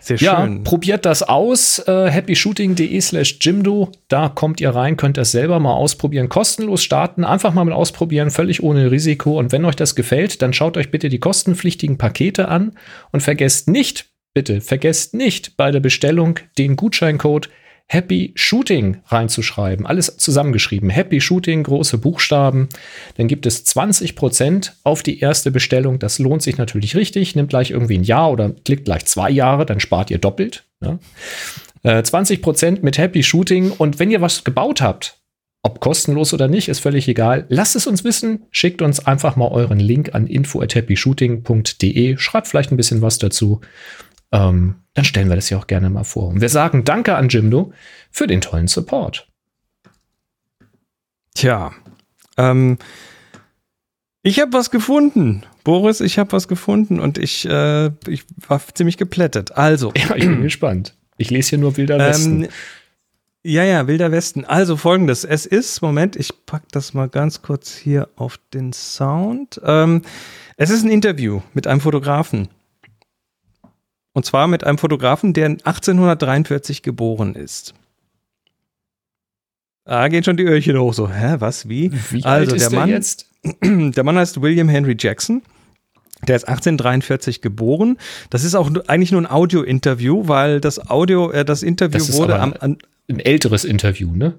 Sehr ja, schön. probiert das aus. Äh, happyshooting.de slash Jimdo. Da kommt ihr rein, könnt das selber mal ausprobieren. Kostenlos starten, einfach mal mit ausprobieren, völlig ohne Risiko. Und wenn euch das gefällt, dann schaut euch bitte die kostenpflichtigen Pakete an und vergesst nicht, bitte vergesst nicht bei der Bestellung den Gutscheincode Happy Shooting reinzuschreiben. Alles zusammengeschrieben. Happy Shooting, große Buchstaben. Dann gibt es 20% auf die erste Bestellung. Das lohnt sich natürlich richtig. Nimmt gleich irgendwie ein Jahr oder klickt gleich zwei Jahre, dann spart ihr doppelt. Äh, 20% mit Happy Shooting. Und wenn ihr was gebaut habt, ob kostenlos oder nicht, ist völlig egal. Lasst es uns wissen. Schickt uns einfach mal euren Link an info@happyshooting.de. Schreibt vielleicht ein bisschen was dazu ähm, dann stellen wir das ja auch gerne mal vor. Und wir sagen Danke an Jimdo für den tollen Support. Tja, ähm, ich habe was gefunden. Boris, ich habe was gefunden und ich, äh, ich war ziemlich geplättet. Also. Ja, ich bin gespannt. Ich lese hier nur Wilder Westen. Ähm, ja, ja, Wilder Westen. Also folgendes. Es ist, Moment, ich packe das mal ganz kurz hier auf den Sound. Ähm, es ist ein Interview mit einem Fotografen. Und zwar mit einem Fotografen, der 1843 geboren ist. Da gehen schon die Öhrchen hoch, so, hä, was, wie? Wie also, alt ist der Mann, jetzt? Der Mann heißt William Henry Jackson. Der ist 1843 geboren. Das ist auch eigentlich nur ein Audio-Interview, weil das Audio, äh, das Interview das wurde am, an, ein älteres Interview, ne?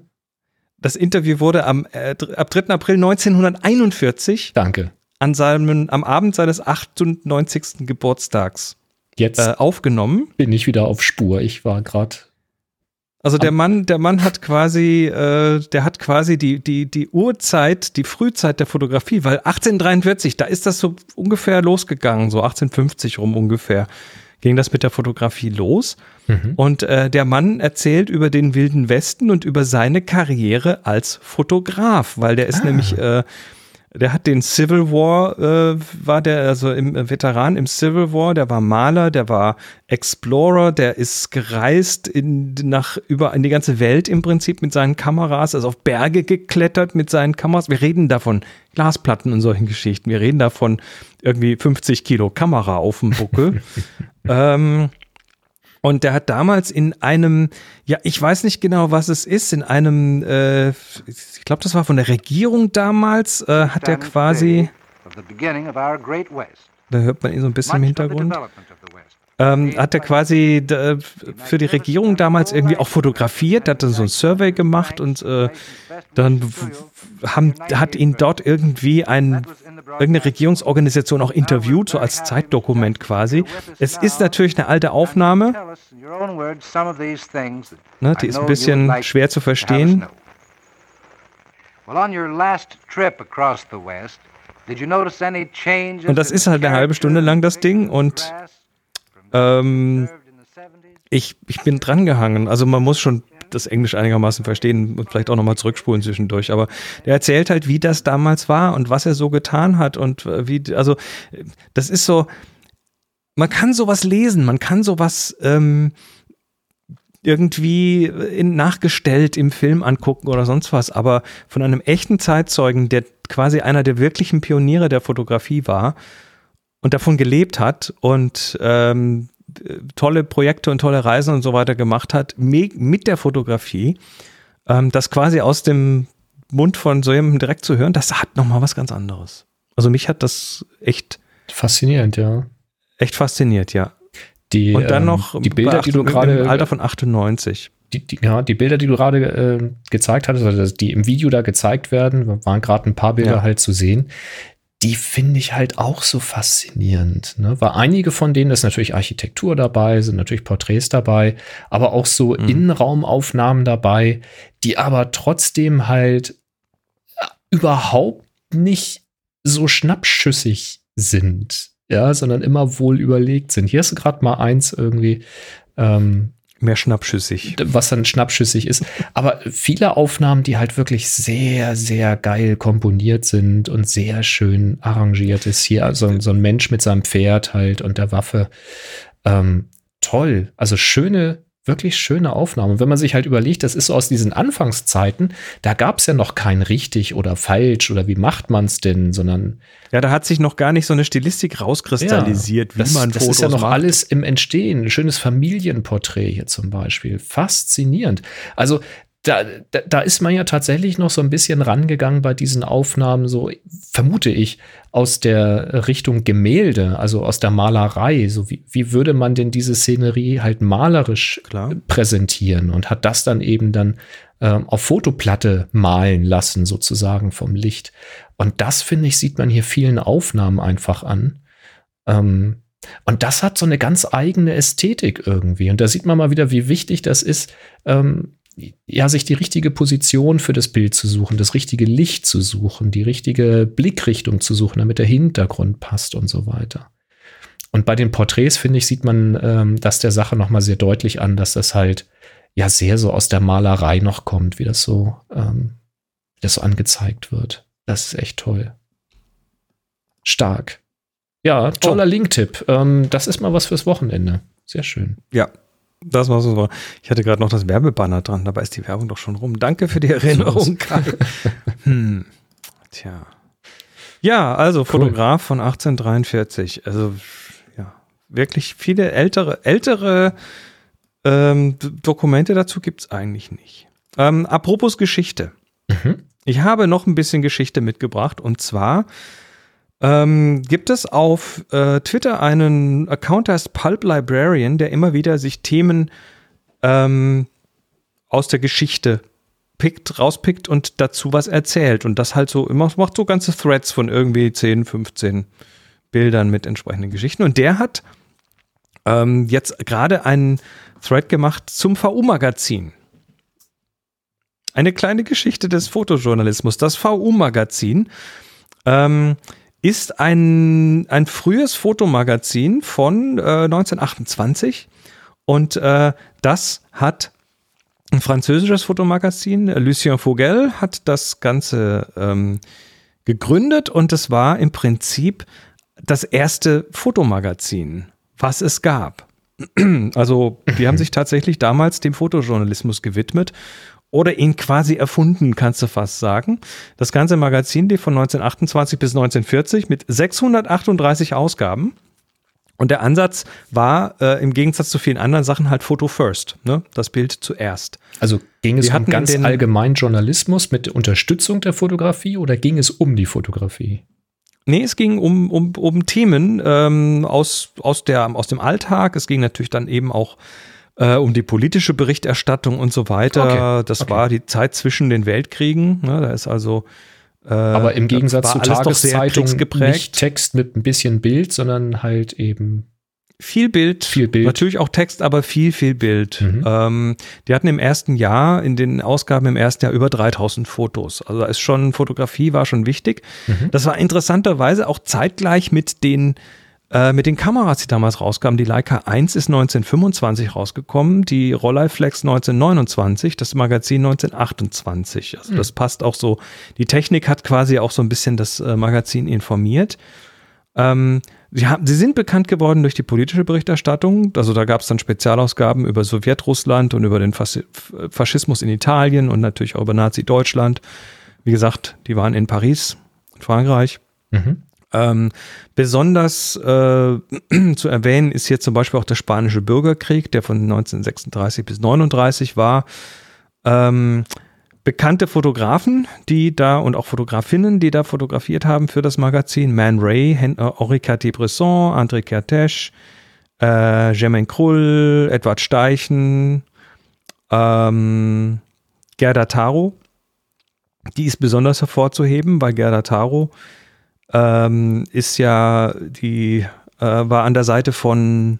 Das Interview wurde am äh, ab 3. April 1941. Danke. An seinem, am Abend seines 98. Geburtstags Jetzt äh, aufgenommen. Bin ich wieder auf Spur. Ich war gerade. Also der Mann, der Mann hat quasi, äh, der hat quasi die, die, die Uhrzeit, die Frühzeit der Fotografie, weil 1843, da ist das so ungefähr losgegangen, so 1850 rum ungefähr, ging das mit der Fotografie los. Mhm. Und äh, der Mann erzählt über den Wilden Westen und über seine Karriere als Fotograf, weil der ist ah. nämlich äh, der hat den Civil War, äh, war der, also im äh, Veteran im Civil War, der war Maler, der war Explorer, der ist gereist in, nach, über in die ganze Welt im Prinzip mit seinen Kameras, also auf Berge geklettert mit seinen Kameras. Wir reden davon Glasplatten und solchen Geschichten. Wir reden davon irgendwie 50 Kilo Kamera auf dem Buckel. ähm, und der hat damals in einem, ja, ich weiß nicht genau, was es ist, in einem, äh, ich glaube, das war von der Regierung damals, äh, hat er quasi, da hört man ihn so ein bisschen im Hintergrund, ähm, hat er quasi für die Regierung damals irgendwie auch fotografiert, hat dann so ein Survey gemacht und äh, dann haben, hat ihn dort irgendwie ein, irgendeine Regierungsorganisation auch interviewt, so als Zeitdokument quasi. Es ist natürlich eine alte Aufnahme. Ne, die ist ein bisschen schwer zu verstehen. Und das ist halt eine halbe Stunde lang das Ding und Ähm, ich, ich bin drangehangen. Also man muss schon das Englisch einigermaßen verstehen und vielleicht auch nochmal zurückspulen zwischendurch. Aber der erzählt halt, wie das damals war und was er so getan hat und äh, wie, also das ist so, man kann sowas lesen, man kann sowas ähm, irgendwie in, nachgestellt im Film angucken oder sonst was, aber von einem echten Zeitzeugen, der quasi einer der wirklichen Pioniere der Fotografie war und davon gelebt hat und ähm, tolle Projekte und tolle Reisen und so weiter gemacht hat mit der Fotografie, ähm, das quasi aus dem Mund von so jemandem direkt zu hören, das hat nochmal was ganz anderes. Also mich hat das echt faszinierend, ja. Echt fasziniert, ja. Die, und dann ähm, noch die Bilder, die du gerade im Alter von 98. Die, die, ja, die Bilder, die du gerade äh, gezeigt hattest, also die im Video da gezeigt werden, waren gerade ein paar Bilder ja. halt zu sehen die finde ich halt auch so faszinierend. Ne? Weil einige von denen ist natürlich Architektur dabei, sind natürlich Porträts dabei, aber auch so mhm. Innenraumaufnahmen dabei, die aber trotzdem halt äh, überhaupt nicht so schnappschüssig sind, ja, sondern immer wohl überlegt sind. Hier ist gerade mal eins irgendwie, ähm, Mehr schnappschüssig. Was dann schnappschüssig ist. Aber viele Aufnahmen, die halt wirklich sehr, sehr geil komponiert sind und sehr schön arrangiert ist. Hier so, so ein Mensch mit seinem Pferd halt und der Waffe. Ähm, toll. Also schöne, wirklich schöne Aufnahmen. Und wenn man sich halt überlegt, das ist so aus diesen Anfangszeiten, da gab es ja noch kein richtig oder falsch oder wie macht man es denn, sondern ja, da hat sich noch gar nicht so eine Stilistik rauskristallisiert, ja, wie das, man das Fotos ist ja noch macht. alles im Entstehen. Ein schönes Familienporträt hier zum Beispiel. Faszinierend. Also da, da, da ist man ja tatsächlich noch so ein bisschen rangegangen bei diesen Aufnahmen, so vermute ich, aus der Richtung Gemälde, also aus der Malerei. So wie, wie würde man denn diese Szenerie halt malerisch Klar. präsentieren und hat das dann eben dann ähm, auf Fotoplatte malen lassen, sozusagen vom Licht. Und das, finde ich, sieht man hier vielen Aufnahmen einfach an. Ähm, und das hat so eine ganz eigene Ästhetik irgendwie. Und da sieht man mal wieder, wie wichtig das ist, ähm, ja, sich die richtige Position für das Bild zu suchen, das richtige Licht zu suchen, die richtige Blickrichtung zu suchen, damit der Hintergrund passt und so weiter. Und bei den Porträts, finde ich, sieht man ähm, das der Sache nochmal sehr deutlich an, dass das halt ja sehr so aus der Malerei noch kommt, wie das so, ähm, wie das so angezeigt wird. Das ist echt toll. Stark. Ja, toller oh. Link-Tipp. Ähm, das ist mal was fürs Wochenende. Sehr schön. Ja, das war so. Ich hatte gerade noch das Werbebanner dran, dabei ist die Werbung doch schon rum. Danke für die Erinnerung, Kai. hm. Tja. Ja, also cool. Fotograf von 1843. Also, ja, wirklich viele ältere, ältere ähm, Dokumente dazu gibt es eigentlich nicht. Ähm, apropos Geschichte. Mhm. Ich habe noch ein bisschen Geschichte mitgebracht und zwar ähm, gibt es auf äh, Twitter einen Account, der heißt Pulp Librarian, der immer wieder sich Themen ähm, aus der Geschichte pickt, rauspickt und dazu was erzählt. Und das halt so immer macht so ganze Threads von irgendwie 10, 15 Bildern mit entsprechenden Geschichten. Und der hat ähm, jetzt gerade einen Thread gemacht zum VU-Magazin. Eine kleine Geschichte des Fotojournalismus. Das VU-Magazin ähm, ist ein, ein frühes Fotomagazin von äh, 1928 und äh, das hat ein französisches Fotomagazin, Lucien Vogel hat das Ganze ähm, gegründet. Und es war im Prinzip das erste Fotomagazin, was es gab. Also die haben sich tatsächlich damals dem Fotojournalismus gewidmet oder ihn quasi erfunden, kannst du fast sagen. Das ganze Magazin lief von 1928 bis 1940 mit 638 Ausgaben. Und der Ansatz war äh, im Gegensatz zu vielen anderen Sachen halt Photo First, ne? das Bild zuerst. Also ging es um ganz allgemein Journalismus mit Unterstützung der Fotografie oder ging es um die Fotografie? Nee, es ging um, um, um Themen ähm, aus, aus, der, aus dem Alltag. Es ging natürlich dann eben auch äh, um die politische Berichterstattung und so weiter. Okay. Das okay. war die Zeit zwischen den Weltkriegen. Ne? Da ist also äh, aber im Gegensatz zu Tageszeitung nicht Text mit ein bisschen Bild, sondern halt eben viel Bild, viel Bild. Natürlich auch Text, aber viel, viel Bild. Mhm. Ähm, die hatten im ersten Jahr, in den Ausgaben im ersten Jahr über 3000 Fotos. Also da ist schon, Fotografie war schon wichtig. Mhm. Das war interessanterweise auch zeitgleich mit den Äh, mit den Kameras, die damals rauskamen, die Leica 1 ist 1925 rausgekommen, die Rolleiflex 1929, das Magazin 1928. Also das passt auch so. Die Technik hat quasi auch so ein bisschen das äh, Magazin informiert. Ähm, sie, haben, sie sind bekannt geworden durch die politische Berichterstattung. Also da gab es dann Spezialausgaben über Sowjetrussland und über den Fas Faschismus in Italien und natürlich auch über Nazi-Deutschland. Wie gesagt, die waren in Paris, in Frankreich. Mhm. Ähm, besonders äh, zu erwähnen ist hier zum Beispiel auch der spanische Bürgerkrieg, der von 1936 bis 39 war. Ähm, bekannte Fotografen, die da und auch Fotografinnen, die da fotografiert haben für das Magazin, Man Ray, Hen äh, Orica Bresson, André Kertész, äh, Germain Krull, Edward Steichen, ähm, Gerda Taro. Die ist besonders hervorzuheben, weil Gerda Taro ähm, ist ja die, äh, war an der Seite von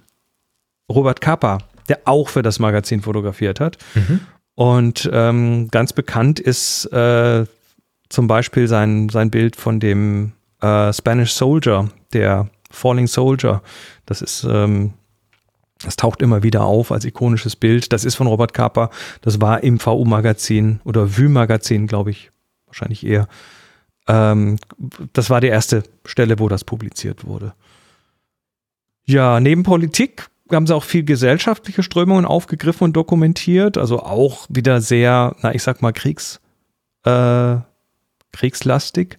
Robert Kappa, der auch für das Magazin fotografiert hat. Mhm. Und ähm, ganz bekannt ist äh, zum Beispiel sein, sein Bild von dem äh, Spanish Soldier, der Falling Soldier. Das ist, ähm, das taucht immer wieder auf als ikonisches Bild. Das ist von Robert Kappa. Das war im VU-Magazin oder VU-Magazin, glaube ich, wahrscheinlich eher. Ähm, das war die erste Stelle, wo das publiziert wurde. Ja, neben Politik haben sie auch viel gesellschaftliche Strömungen aufgegriffen und dokumentiert. Also auch wieder sehr, na, ich sag mal, Kriegs, äh, kriegslastig.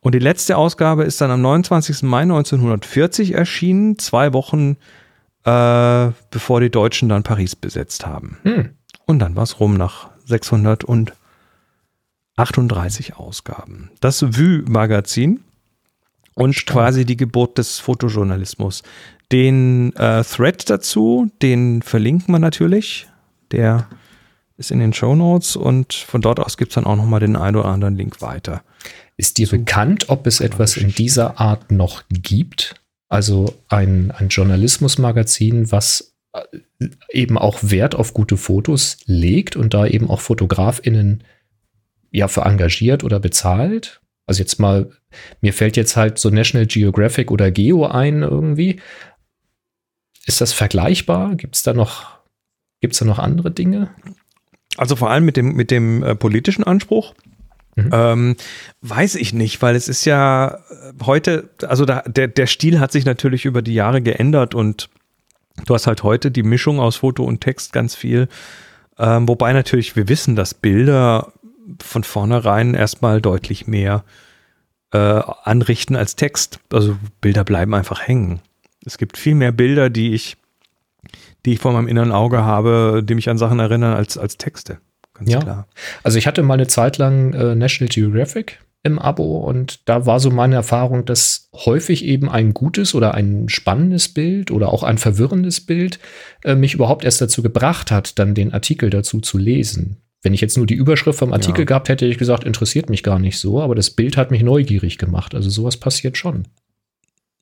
Und die letzte Ausgabe ist dann am 29. Mai 1940 erschienen, zwei Wochen äh, bevor die Deutschen dann Paris besetzt haben. Hm. Und dann war es rum nach 638 Ausgaben. Das Vue-Magazin und Stark. quasi die Geburt des Fotojournalismus. Den äh, Thread dazu, den verlinken wir natürlich. Der ist in den Show Notes und von dort aus gibt es dann auch nochmal den einen oder anderen Link weiter. Ist dir bekannt, ob es etwas in dieser Art noch gibt? Also ein, ein Journalismusmagazin, was äh, eben auch Wert auf gute Fotos legt und da eben auch FotografInnen ja für engagiert oder bezahlt? Also jetzt mal, mir fällt jetzt halt so National Geographic oder Geo ein irgendwie. Ist das vergleichbar? Gibt es da noch, gibt's da noch andere Dinge? Also vor allem mit dem, mit dem äh, politischen Anspruch. Mhm. Ähm, weiß ich nicht, weil es ist ja äh, heute, also da, der, der Stil hat sich natürlich über die Jahre geändert und du hast halt heute die Mischung aus Foto und Text ganz viel. Ähm, wobei natürlich wir wissen, dass Bilder von vornherein erstmal deutlich mehr äh, anrichten als Text. Also Bilder bleiben einfach hängen. Es gibt viel mehr Bilder, die ich, die ich vor meinem inneren Auge habe, die mich an Sachen erinnern, als, als Texte. Ganz Ja. klar. Also ich hatte mal eine Zeit lang äh, National Geographic im Abo und da war so meine Erfahrung, dass häufig eben ein gutes oder ein spannendes Bild oder auch ein verwirrendes Bild äh, mich überhaupt erst dazu gebracht hat, dann den Artikel dazu zu lesen. Wenn ich jetzt nur die Überschrift vom Artikel Ja. gehabt hätte, hätte ich gesagt, interessiert mich gar nicht so, aber das Bild hat mich neugierig gemacht. Also sowas passiert schon.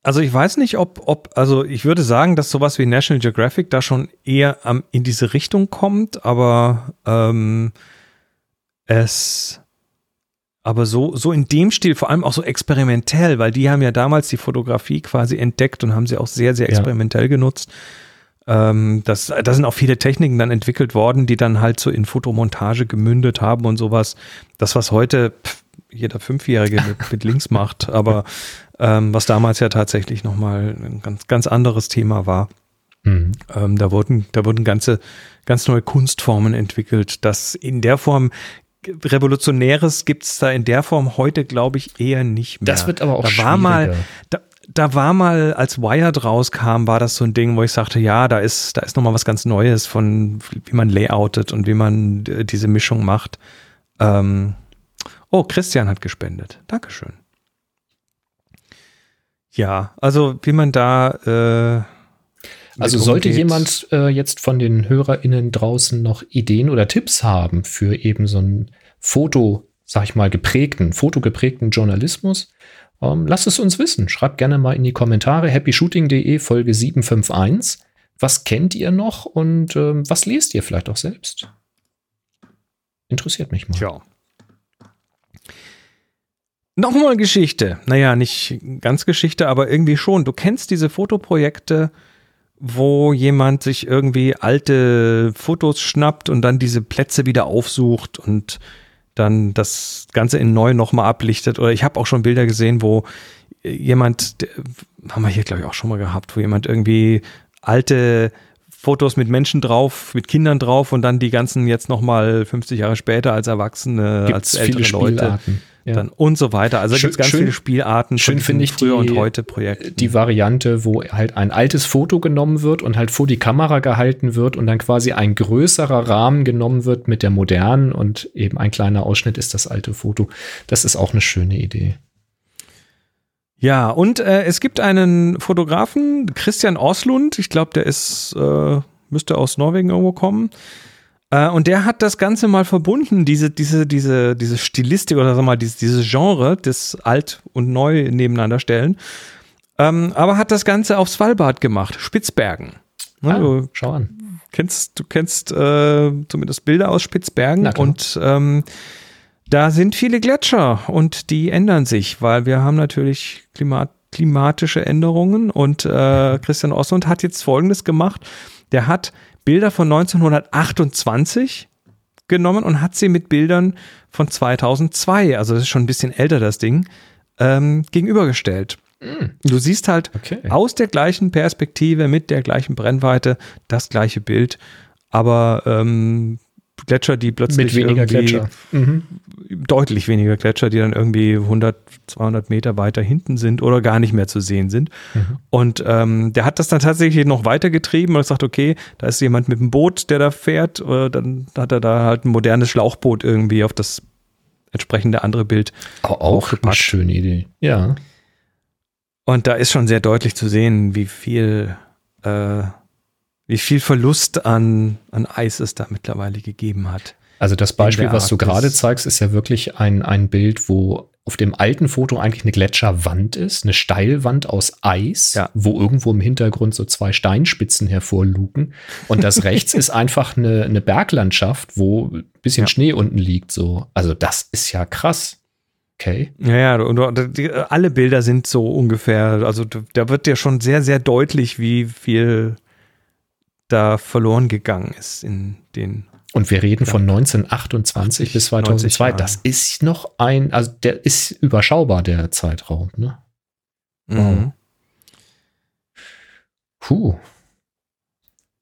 Also ich weiß nicht, ob, ob, also ich würde sagen, dass sowas wie National Geographic da schon eher am, in diese Richtung kommt, aber ähm, es, aber so, so in dem Stil, vor allem auch so experimentell, weil die haben ja damals die Fotografie quasi entdeckt und haben sie auch sehr, sehr Ja. experimentell genutzt. Ähm, das, da sind auch viele Techniken dann entwickelt worden, die dann halt so in Fotomontage gemündet haben und sowas. Das, was heute pff, jeder Fünfjährige mit, mit Links macht, aber ähm, was damals ja tatsächlich nochmal ein ganz, ganz anderes Thema war. Mhm. Ähm, da wurden, da wurden ganze, ganz neue Kunstformen entwickelt. Das in der Form Revolutionäres gibt es da in der Form heute, glaube ich, eher nicht mehr. Das wird aber auch da war mal, da, da war mal, als Wired rauskam, war das so ein Ding, wo ich sagte, ja, da ist, da ist nochmal was ganz Neues von, wie man layoutet und wie man äh, diese Mischung macht. Ähm, oh, Christian hat gespendet. Dankeschön. Ja, also wie man da. Äh, Also sollte umgeht. jemand äh, jetzt von den HörerInnen draußen noch Ideen oder Tipps haben für eben so einen Foto, sag ich mal, geprägten, fotogeprägten Journalismus, ähm, lasst es uns wissen. Schreibt gerne mal in die Kommentare happyshooting.de Folge 751. Was kennt ihr noch und ähm, was lest ihr vielleicht auch selbst? Interessiert mich mal. Tja. Nochmal Geschichte. Naja, nicht ganz Geschichte, aber irgendwie schon. Du kennst diese Fotoprojekte, wo jemand sich irgendwie alte Fotos schnappt und dann diese Plätze wieder aufsucht und dann das Ganze in neu nochmal ablichtet. Oder ich habe auch schon Bilder gesehen, wo jemand, der, haben wir hier glaube ich auch schon mal gehabt, wo jemand irgendwie alte Fotos mit Menschen drauf, mit Kindern drauf und dann die ganzen jetzt nochmal 50 Jahre später als Erwachsene, Gibt's als ältere viele Leute. Spielarten. Ja. Dann und so weiter. Also gibt ganz schön- viele Spielarten schön finde ich früher die- und heute Projekten. die Variante, wo halt ein altes Foto genommen wird und halt vor die Kamera gehalten wird und dann quasi ein größerer Rahmen genommen wird mit der modernen und eben ein kleiner Ausschnitt ist das alte Foto. Das ist auch eine schöne Idee. Ja, und äh, es gibt einen Fotografen, Christian Oslund, ich glaube, der ist, äh, müsste aus Norwegen irgendwo kommen. Äh, und der hat das Ganze mal verbunden, diese, diese, diese, diese Stilistik oder sag mal, dieses, dieses Genre des Alt und Neu nebeneinander stellen. Ähm, aber hat das Ganze auf Svalbard gemacht, Spitzbergen. Ne, Ah, du schau an. kennst, du kennst äh, zumindest Bilder aus Spitzbergen und ähm, da sind viele Gletscher und die ändern sich, weil wir haben natürlich Klimat, klimatische Änderungen und äh, Christian Oslund hat jetzt Folgendes gemacht. Der hat Bilder von 1928 genommen und hat sie mit Bildern von 2002, also das ist schon ein bisschen älter das Ding, ähm, gegenübergestellt. Du siehst halt Okay. aus der gleichen Perspektive, mit der gleichen Brennweite, das gleiche Bild, aber ähm, Gletscher, die plötzlich Mit weniger irgendwie Gletscher. Mhm. deutlich weniger Gletscher, die dann irgendwie 100, 200 Meter weiter hinten sind oder gar nicht mehr zu sehen sind. Mhm. Und ähm, der hat das dann tatsächlich noch weitergetrieben und sagt, okay, da ist jemand mit einem Boot, der da fährt, oder dann hat er da halt ein modernes Schlauchboot irgendwie auf das entsprechende andere Bild. Auch, auch eine schöne Idee. Ja. Und da ist schon sehr deutlich zu sehen, wie viel, äh, wie viel Verlust an, an Eis es da mittlerweile gegeben hat. Also das Beispiel, was du gerade zeigst, ist ja wirklich ein, ein Bild, wo auf dem alten Foto eigentlich eine Gletscherwand ist, eine Steilwand aus Eis, Ja. wo irgendwo im Hintergrund so zwei Steinspitzen hervorlugen. Und das rechts ist einfach eine, eine Berglandschaft, wo ein bisschen Ja. Schnee unten liegt. So. Also das ist ja krass. Okay. Ja, ja, und, alle Bilder sind so ungefähr, also da wird ja schon sehr, sehr deutlich, wie viel da verloren gegangen ist in den. Und wir reden von 1928 bis 90 2002. Jahren. Das ist noch ein, also der ist überschaubar, der Zeitraum. Ne? Mhm. Puh.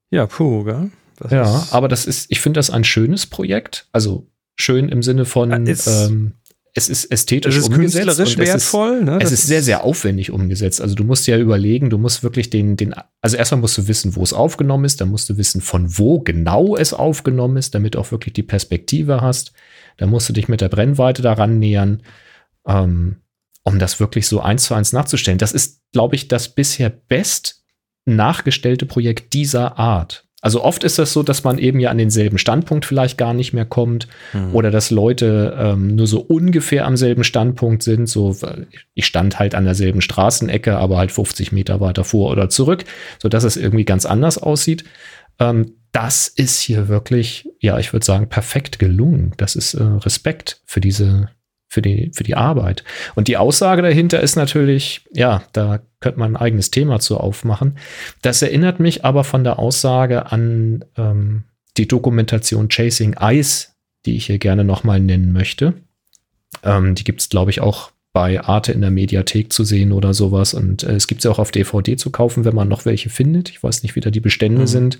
Ja, puh, gell? Das Ja, ist- aber das ist, ich finde das ein schönes Projekt. Also schön im Sinne von, es- ähm, es ist ästhetisch es ist umgesetzt. künstlerisch wertvoll. ne? Es ist sehr, sehr aufwendig umgesetzt. Also du musst ja überlegen, du musst wirklich den, den, also erstmal musst du wissen, wo es aufgenommen ist, dann musst du wissen, von wo genau es aufgenommen ist, damit du auch wirklich die Perspektive hast. Dann musst du dich mit der Brennweite daran nähern, ähm, um das wirklich so eins zu eins nachzustellen. Das ist, glaube ich, das bisher best nachgestellte Projekt dieser Art. Also oft ist das so, dass man eben ja an denselben Standpunkt vielleicht gar nicht mehr kommt Hm. oder dass Leute ähm, nur so ungefähr am selben Standpunkt sind. So, ich stand halt an derselben Straßenecke, aber halt 50 Meter weiter vor oder zurück, so dass es irgendwie ganz anders aussieht. Ähm, das ist hier wirklich, ja, ich würde sagen, perfekt gelungen. Das ist äh, Respekt für diese, für die, für die Arbeit. Und die Aussage dahinter ist natürlich, ja, da könnte man ein eigenes Thema zu aufmachen. Das erinnert mich aber von der Aussage an ähm, die Dokumentation Chasing Ice, die ich hier gerne nochmal nennen möchte. Ähm, die gibt es, glaube ich, auch bei Arte in der Mediathek zu sehen oder sowas. Und äh, es gibt sie auch auf DVD zu kaufen, wenn man noch welche findet. Ich weiß nicht, wie da die Bestände Mhm. sind.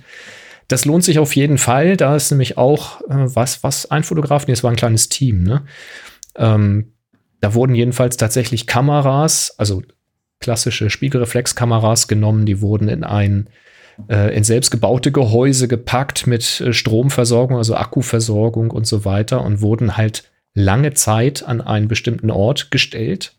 Das lohnt sich auf jeden Fall. Da ist nämlich auch, äh, was, was, ein Fotograf, nee, es war ein kleines Team, ne? Ähm, da wurden jedenfalls tatsächlich Kameras, also klassische Spiegelreflexkameras genommen, die wurden in ein äh, in selbstgebaute Gehäuse gepackt mit äh, Stromversorgung, also Akkuversorgung und so weiter und wurden halt lange Zeit an einen bestimmten Ort gestellt,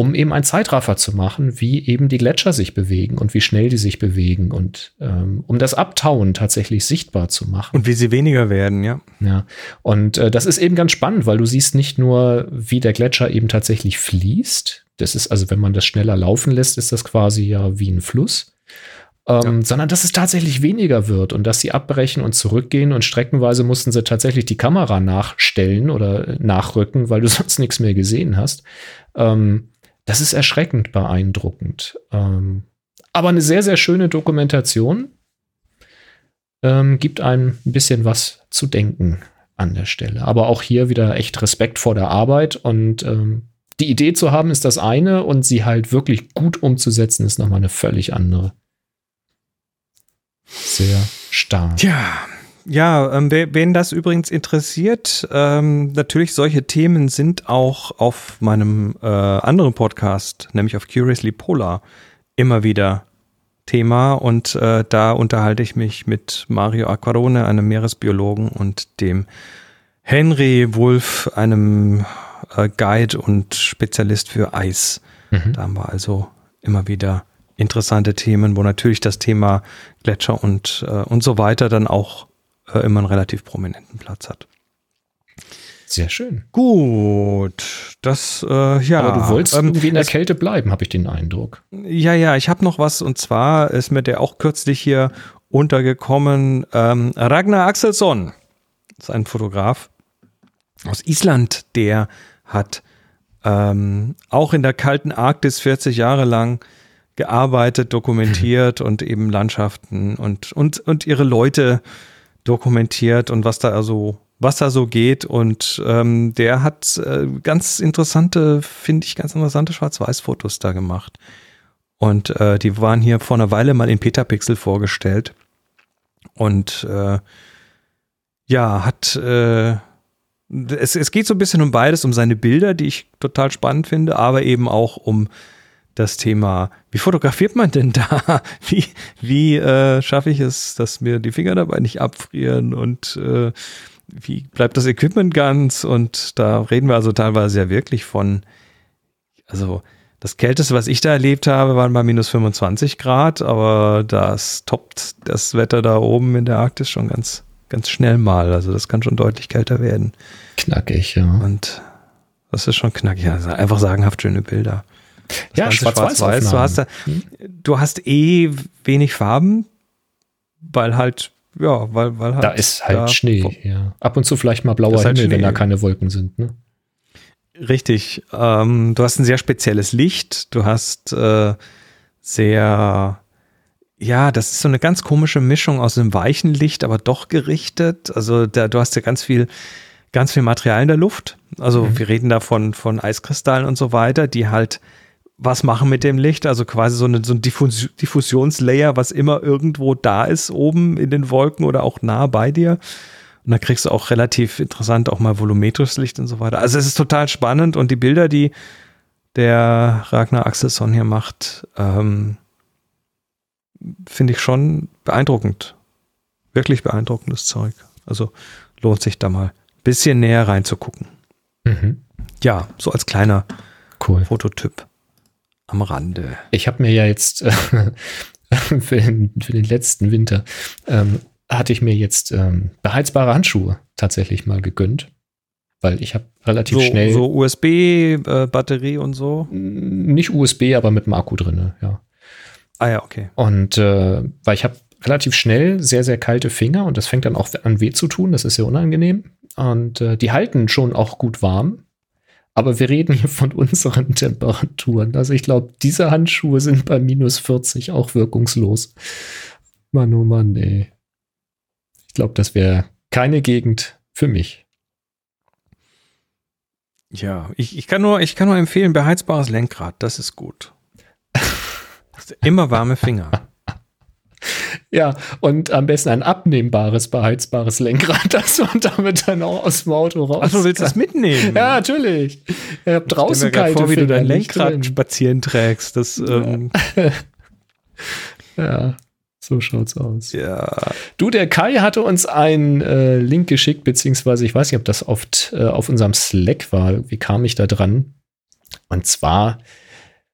um eben einen Zeitraffer zu machen, wie eben die Gletscher sich bewegen und wie schnell die sich bewegen und ähm, um das Abtauen tatsächlich sichtbar zu machen. Und wie sie weniger werden, ja. Ja, und äh, das ist eben ganz spannend, weil du siehst nicht nur, wie der Gletscher eben tatsächlich fließt. Das ist also, wenn man das schneller laufen lässt, ist das quasi ja wie ein Fluss. ähm, ja. sondern dass es tatsächlich weniger wird und dass sie abbrechen und zurückgehen und streckenweise mussten sie tatsächlich die Kamera nachstellen oder nachrücken, weil du sonst nichts mehr gesehen hast. Ähm, das ist erschreckend beeindruckend. Ähm, aber eine sehr, sehr schöne Dokumentation. Ähm, gibt einem ein bisschen was zu denken an der Stelle. Aber auch hier wieder echt Respekt vor der Arbeit und ähm, die Idee zu haben ist das eine und sie halt wirklich gut umzusetzen ist nochmal eine völlig andere. Sehr stark. Ja, ja, ähm, wen das übrigens interessiert, ähm, natürlich solche Themen sind auch auf meinem äh, anderen Podcast, nämlich auf Curiously Polar, immer wieder Thema und äh, da unterhalte ich mich mit Mario Aquarone, einem Meeresbiologen und dem Henry Wolf, einem äh, Guide und Spezialist für Eis. Mhm. Da haben wir also immer wieder interessante Themen, wo natürlich das Thema Gletscher und, äh, und so weiter dann auch äh, immer einen relativ prominenten Platz hat. Sehr schön. Gut, das äh, ja. Aber du wolltest ähm, irgendwie in der Kälte bleiben, habe ich den Eindruck. Ja, ja, ich habe noch was und zwar ist mir der auch kürzlich hier untergekommen. Ähm, Ragnar Axelsson, ist ein Fotograf aus Island, der hat ähm, auch in der kalten Arktis 40 Jahre lang gearbeitet, dokumentiert und eben Landschaften und, und, und ihre Leute dokumentiert und was da also was da so geht. Und ähm, der hat äh, ganz interessante, finde ich, ganz interessante Schwarz-Weiß-Fotos da gemacht. Und äh, die waren hier vor einer Weile mal in Petapixel vorgestellt. Und äh, ja, hat äh, es, es geht so ein bisschen um beides, um seine Bilder, die ich total spannend finde, aber eben auch um das Thema, wie fotografiert man denn da? Wie, wie äh, schaffe ich es, dass mir die Finger dabei nicht abfrieren und äh, wie bleibt das Equipment ganz? Und da reden wir also teilweise ja wirklich von, also das Kälteste, was ich da erlebt habe, waren bei minus 25 Grad, aber das toppt das Wetter da oben in der Arktis schon ganz, ganz schnell mal. Also das kann schon deutlich kälter werden. Knackig, ja. Und das ist schon knackig. Also einfach sagenhaft schöne Bilder. Das ja, schwarz-weiß. du, hast da, hm? du hast eh wenig Farben, weil halt ja, weil, weil halt. Da ist halt da Schnee, ja. Ab und zu vielleicht mal blauer halt Himmel, wenn da keine Wolken sind, ne? Richtig. Ähm, du hast ein sehr spezielles Licht. Du hast äh, sehr, ja, das ist so eine ganz komische Mischung aus einem weichen Licht, aber doch gerichtet. Also da, du hast ja ganz viel, ganz viel Material in der Luft. Also mhm. wir reden da von, von Eiskristallen und so weiter, die halt was machen mit dem Licht, also quasi so, eine, so ein Diffus Diffusionslayer, was immer irgendwo da ist, oben in den Wolken oder auch nah bei dir. Und da kriegst du auch relativ interessant auch mal volumetrisches Licht und so weiter. Also es ist total spannend und die Bilder, die der Ragnar Axelsson hier macht, ähm, finde ich schon beeindruckend. Wirklich beeindruckendes Zeug. Also lohnt sich da mal ein bisschen näher reinzugucken. Mhm. Ja, so als kleiner cool. Fototyp am Rande. Ich habe mir ja jetzt äh, für, den, für, den, letzten Winter ähm, hatte ich mir jetzt ähm, beheizbare Handschuhe tatsächlich mal gegönnt, weil ich habe relativ so, schnell so USB-Batterie äh, und so. Nicht USB, aber mit dem Akku drin, ja. Ah ja, okay. Und äh, weil ich habe relativ schnell sehr sehr kalte Finger und das fängt dann auch an weh zu tun. Das ist sehr unangenehm und äh, die halten schon auch gut warm. Aber wir reden hier von unseren Temperaturen. Also ich glaube, diese Handschuhe sind bei minus 40 auch wirkungslos. Mann, oh Mann, ey. Ich glaube, das wäre keine Gegend für mich. Ja, ich, ich, kann nur, ich kann nur empfehlen, beheizbares Lenkrad, das ist gut. Immer warme Finger. Ja, und am besten ein abnehmbares, beheizbares Lenkrad, das man damit dann auch aus dem Auto raus. Ach, du willst das mitnehmen? Ja, natürlich. Ich hab draußen ich kalte vor, wie du dein Lenkrad drin. spazieren trägst. Das, ähm ja. So schaut's aus. Ja. Du, der Kai hatte uns einen äh, Link geschickt, beziehungsweise ich weiß nicht, ob das oft äh, auf unserem Slack war. Wie kam ich da dran? Und zwar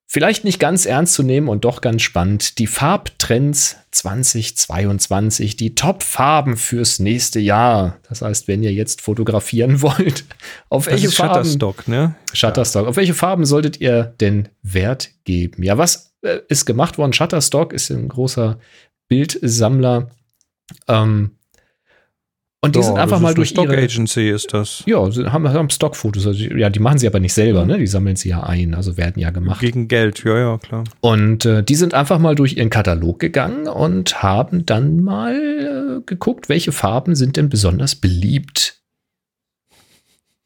Vielleicht nicht ganz ernst zu nehmen und doch ganz spannend. Die Farbtrends 2022, die Top-Farben fürs nächste Jahr. Das heißt, wenn ihr jetzt fotografieren wollt, auf das welche Farben? Shutterstock, ne? Shutterstock. Ja. Auf welche Farben solltet ihr denn Wert geben? Ja, was äh, ist gemacht worden? Shutterstock ist ein großer Bildsammler. Ähm, und die Ja, sind einfach mal durch Stock ihre Agency ist das. ja, sie haben, haben Stockfotos. Also, ja, die machen sie aber nicht selber, ne? Die sammeln sie ja ein, also werden ja gemacht. Gegen Geld, ja, ja, klar. Und äh, die sind einfach mal durch ihren Katalog gegangen und haben dann mal äh, geguckt, welche Farben sind denn besonders beliebt.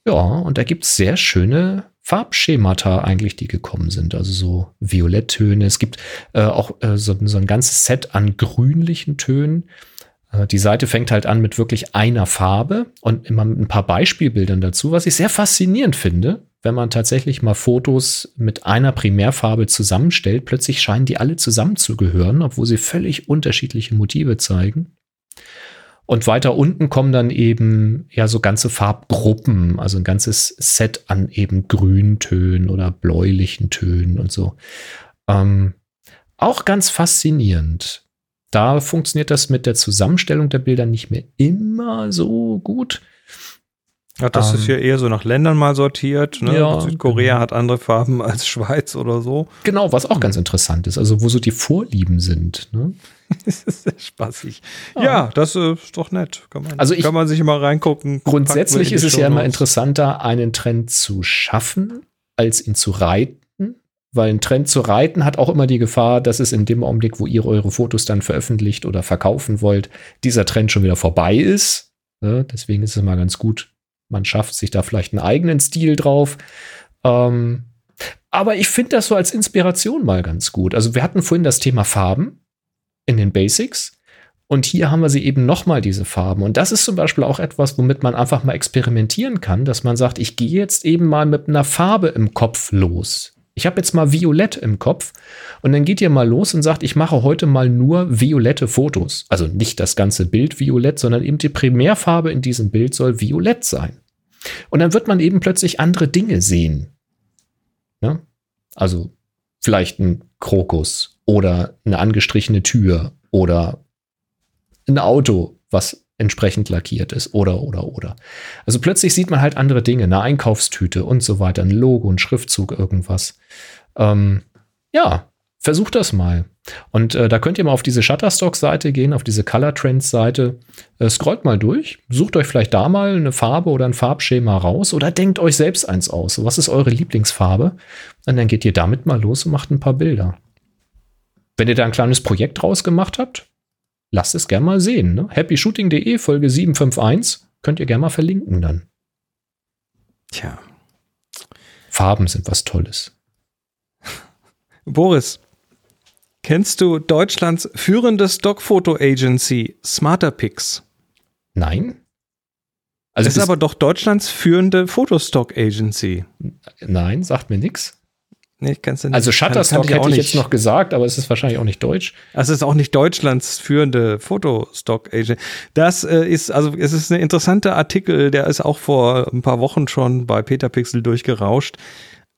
Ja, und da gibt's sehr schöne Farbschemata eigentlich, die gekommen sind. Also so Violetttöne. Es gibt äh, auch äh, so, so ein ganzes Set an grünlichen Tönen. Äh, Die Seite fängt halt an mit wirklich einer Farbe und immer mit ein paar Beispielbildern dazu, was ich sehr faszinierend finde, wenn man tatsächlich mal Fotos mit einer Primärfarbe zusammenstellt. Plötzlich scheinen die alle zusammenzugehören, obwohl sie völlig unterschiedliche Motive zeigen. Und weiter unten kommen dann eben ja so ganze Farbgruppen, also ein ganzes Set an eben Grüntönen oder bläulichen Tönen und so. Ähm, auch ganz faszinierend. Da funktioniert das mit der Zusammenstellung der Bilder nicht mehr immer so gut. Ja, das Ähm, ist ja eher so nach Ländern mal sortiert. Ne? Ja, Südkorea genau. hat andere Farben als Schweiz oder so. Genau, was auch ganz interessant ist, also wo so die Vorlieben sind. Ne? Das ist sehr spaßig. Ja. Ja, das äh, ist doch nett. Kann man, Also ich- kann man sich mal reingucken. Grundsätzlich ist es ja immer interessanter, einen Trend zu schaffen, als ihn zu reiten. Weil ein Trend zu reiten hat auch immer die Gefahr, dass es in dem Augenblick, wo ihr eure Fotos dann veröffentlicht oder verkaufen wollt, dieser Trend schon wieder vorbei ist. Ja, deswegen ist es immer ganz gut, man schafft sich da vielleicht einen eigenen Stil drauf. Ähm, aber ich finde das so als Inspiration mal ganz gut. Also wir hatten vorhin das Thema Farben in den Basics. Und hier haben wir sie eben nochmal diese Farben. Und das ist zum Beispiel auch etwas, womit man einfach mal experimentieren kann, dass man sagt, ich gehe jetzt eben mal mit einer Farbe im Kopf los. Ich habe jetzt mal Violett im Kopf und dann geht ihr mal los und sagt, ich mache heute mal nur violette Fotos. Also nicht das ganze Bild violett, sondern eben die Primärfarbe in diesem Bild soll violett sein. Und dann wird man eben plötzlich andere Dinge sehen. Ne? Also vielleicht ein Krokus oder eine angestrichene Tür oder ein Auto, was entsprechend lackiert ist oder oder oder. Also plötzlich sieht man halt andere Dinge, eine Einkaufstüte und so weiter, ein Logo, ein Schriftzug, irgendwas. Ähm, ja, versucht das mal. Und äh, da könnt ihr mal auf diese Shutterstock-Seite gehen, auf diese Color Trends-Seite. Äh, scrollt mal durch, sucht euch vielleicht da mal eine Farbe oder ein Farbschema raus oder denkt euch selbst eins aus. Was ist eure Lieblingsfarbe? Und dann geht ihr damit mal los und macht ein paar Bilder. Wenn ihr da ein kleines Projekt draus gemacht habt, lasst es gerne mal sehen. Ne? happyshooting.de Folge 751 könnt ihr gerne mal verlinken dann. Tja. Farben sind was Tolles. Boris, kennst du Deutschlands führende Stockfoto-Agency Smarterpix? Nein? Also Das ist aber doch Deutschlands führende Fotostock-Agency. nein, sagt mir nichts. Nee, ich kann's ja nicht. Also kann- Shutterstock kann auch hätte ich nicht. jetzt noch gesagt, aber es ist wahrscheinlich auch nicht deutsch. Also es ist auch nicht Deutschlands führende Fotostock-Agent. Das äh, ist, also es ist ein interessanter Artikel, der ist auch vor ein paar Wochen schon bei Peter Pixel durchgerauscht.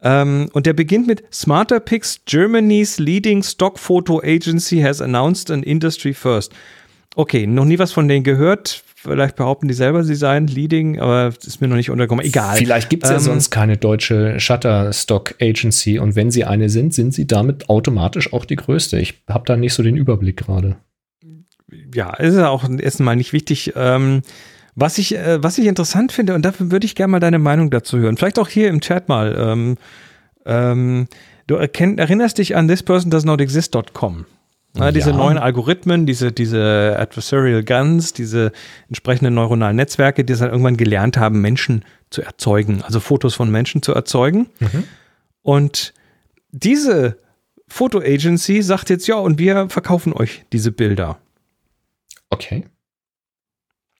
Ähm, und der beginnt mit Smarterpix, Germany's leading stock photo agency has announced an industry first. Okay, noch nie was von denen gehört. Vielleicht behaupten die selber, sie seien leading, aber ist mir noch nicht untergekommen. Egal. Vielleicht gibt es ja Ähm, sonst keine deutsche Shutterstock Agency und wenn sie eine sind, sind sie damit automatisch auch die größte. Ich habe da nicht so den Überblick gerade. ja, ist ja auch erstmal nicht wichtig. Ähm, was ich, äh, was ich interessant finde, und dafür würde ich gerne mal deine Meinung dazu hören. Vielleicht auch hier im Chat mal. Ähm, ähm, du erkenn, erinnerst dich an thispersondoesnotexist.com. Ja, diese Ja. neuen Algorithmen, diese, diese Adversarial Guns, diese entsprechenden neuronalen Netzwerke, die es dann irgendwann gelernt haben, Menschen zu erzeugen, also Fotos von Menschen zu erzeugen. Und diese Foto-Agency sagt jetzt, ja, und wir verkaufen euch diese Bilder. Okay.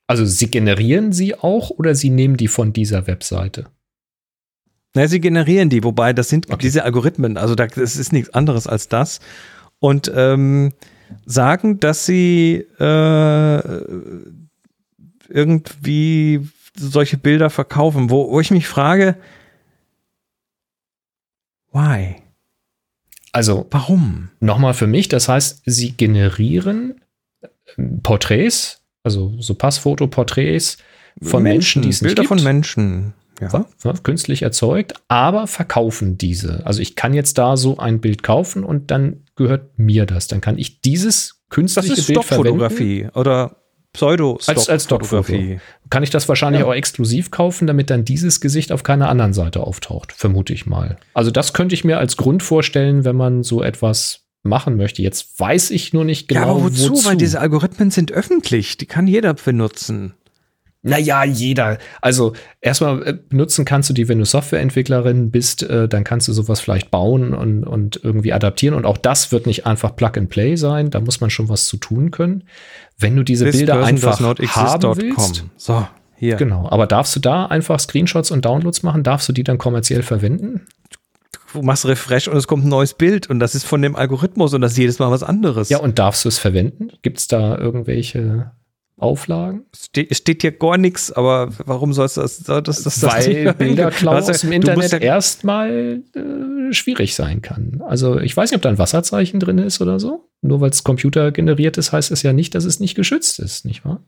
Also sie generieren sie auch oder sie nehmen die von dieser Webseite? Na, sie generieren die, wobei das sind Okay. diese Algorithmen, also da, das ist nichts anderes als das. Und ähm, sagen, dass sie äh, irgendwie solche Bilder verkaufen, wo, wo ich mich frage, why? Also Warum? nochmal für mich, das heißt, sie generieren ähm, Porträts, also so Passfoto-Porträts von Menschen, die es nicht Bilder gibt. von Menschen. Ja. Künstlich erzeugt, aber verkaufen diese. Also ich kann jetzt da so ein Bild kaufen und dann gehört mir das. Dann kann ich dieses künstliche Das ist Bild verwenden. Stockfotografie oder pseudo Als, als Stockfoto. Kann ich das wahrscheinlich Ja. auch exklusiv kaufen, damit dann dieses Gesicht auf keiner anderen Seite auftaucht, vermute ich mal. Also das könnte ich mir als Grund vorstellen, wenn man so etwas machen möchte. Jetzt weiß ich nur nicht genau, ja, aber wozu? Weil diese Algorithmen sind öffentlich. Die kann jeder benutzen. Naja, jeder. Also erstmal äh, benutzen kannst du die, wenn du Softwareentwicklerin bist, äh, dann kannst du sowas vielleicht bauen und, und irgendwie adaptieren. Und auch das wird nicht einfach Plug and Play sein. Da muss man schon was zu tun können. Wenn du diese This Bilder einfach haben willst. So, hier. genau. Aber darfst du da einfach Screenshots und Downloads machen? Darfst du die dann kommerziell verwenden? Du machst Refresh und es kommt ein neues Bild und das ist von dem Algorithmus und das ist jedes Mal was anderes. Ja, und darfst du es verwenden? Gibt es da irgendwelche Auflagen? Ste steht hier gar nichts, aber warum sollst du das? das, das, das Weil Bilderklau ja- aus dem Internet ja- erstmal äh, schwierig sein kann. Also ich weiß nicht, ob da ein Wasserzeichen drin ist oder so. Nur weil es computergeneriert ist, heißt es ja nicht, dass es nicht geschützt ist, nicht wahr?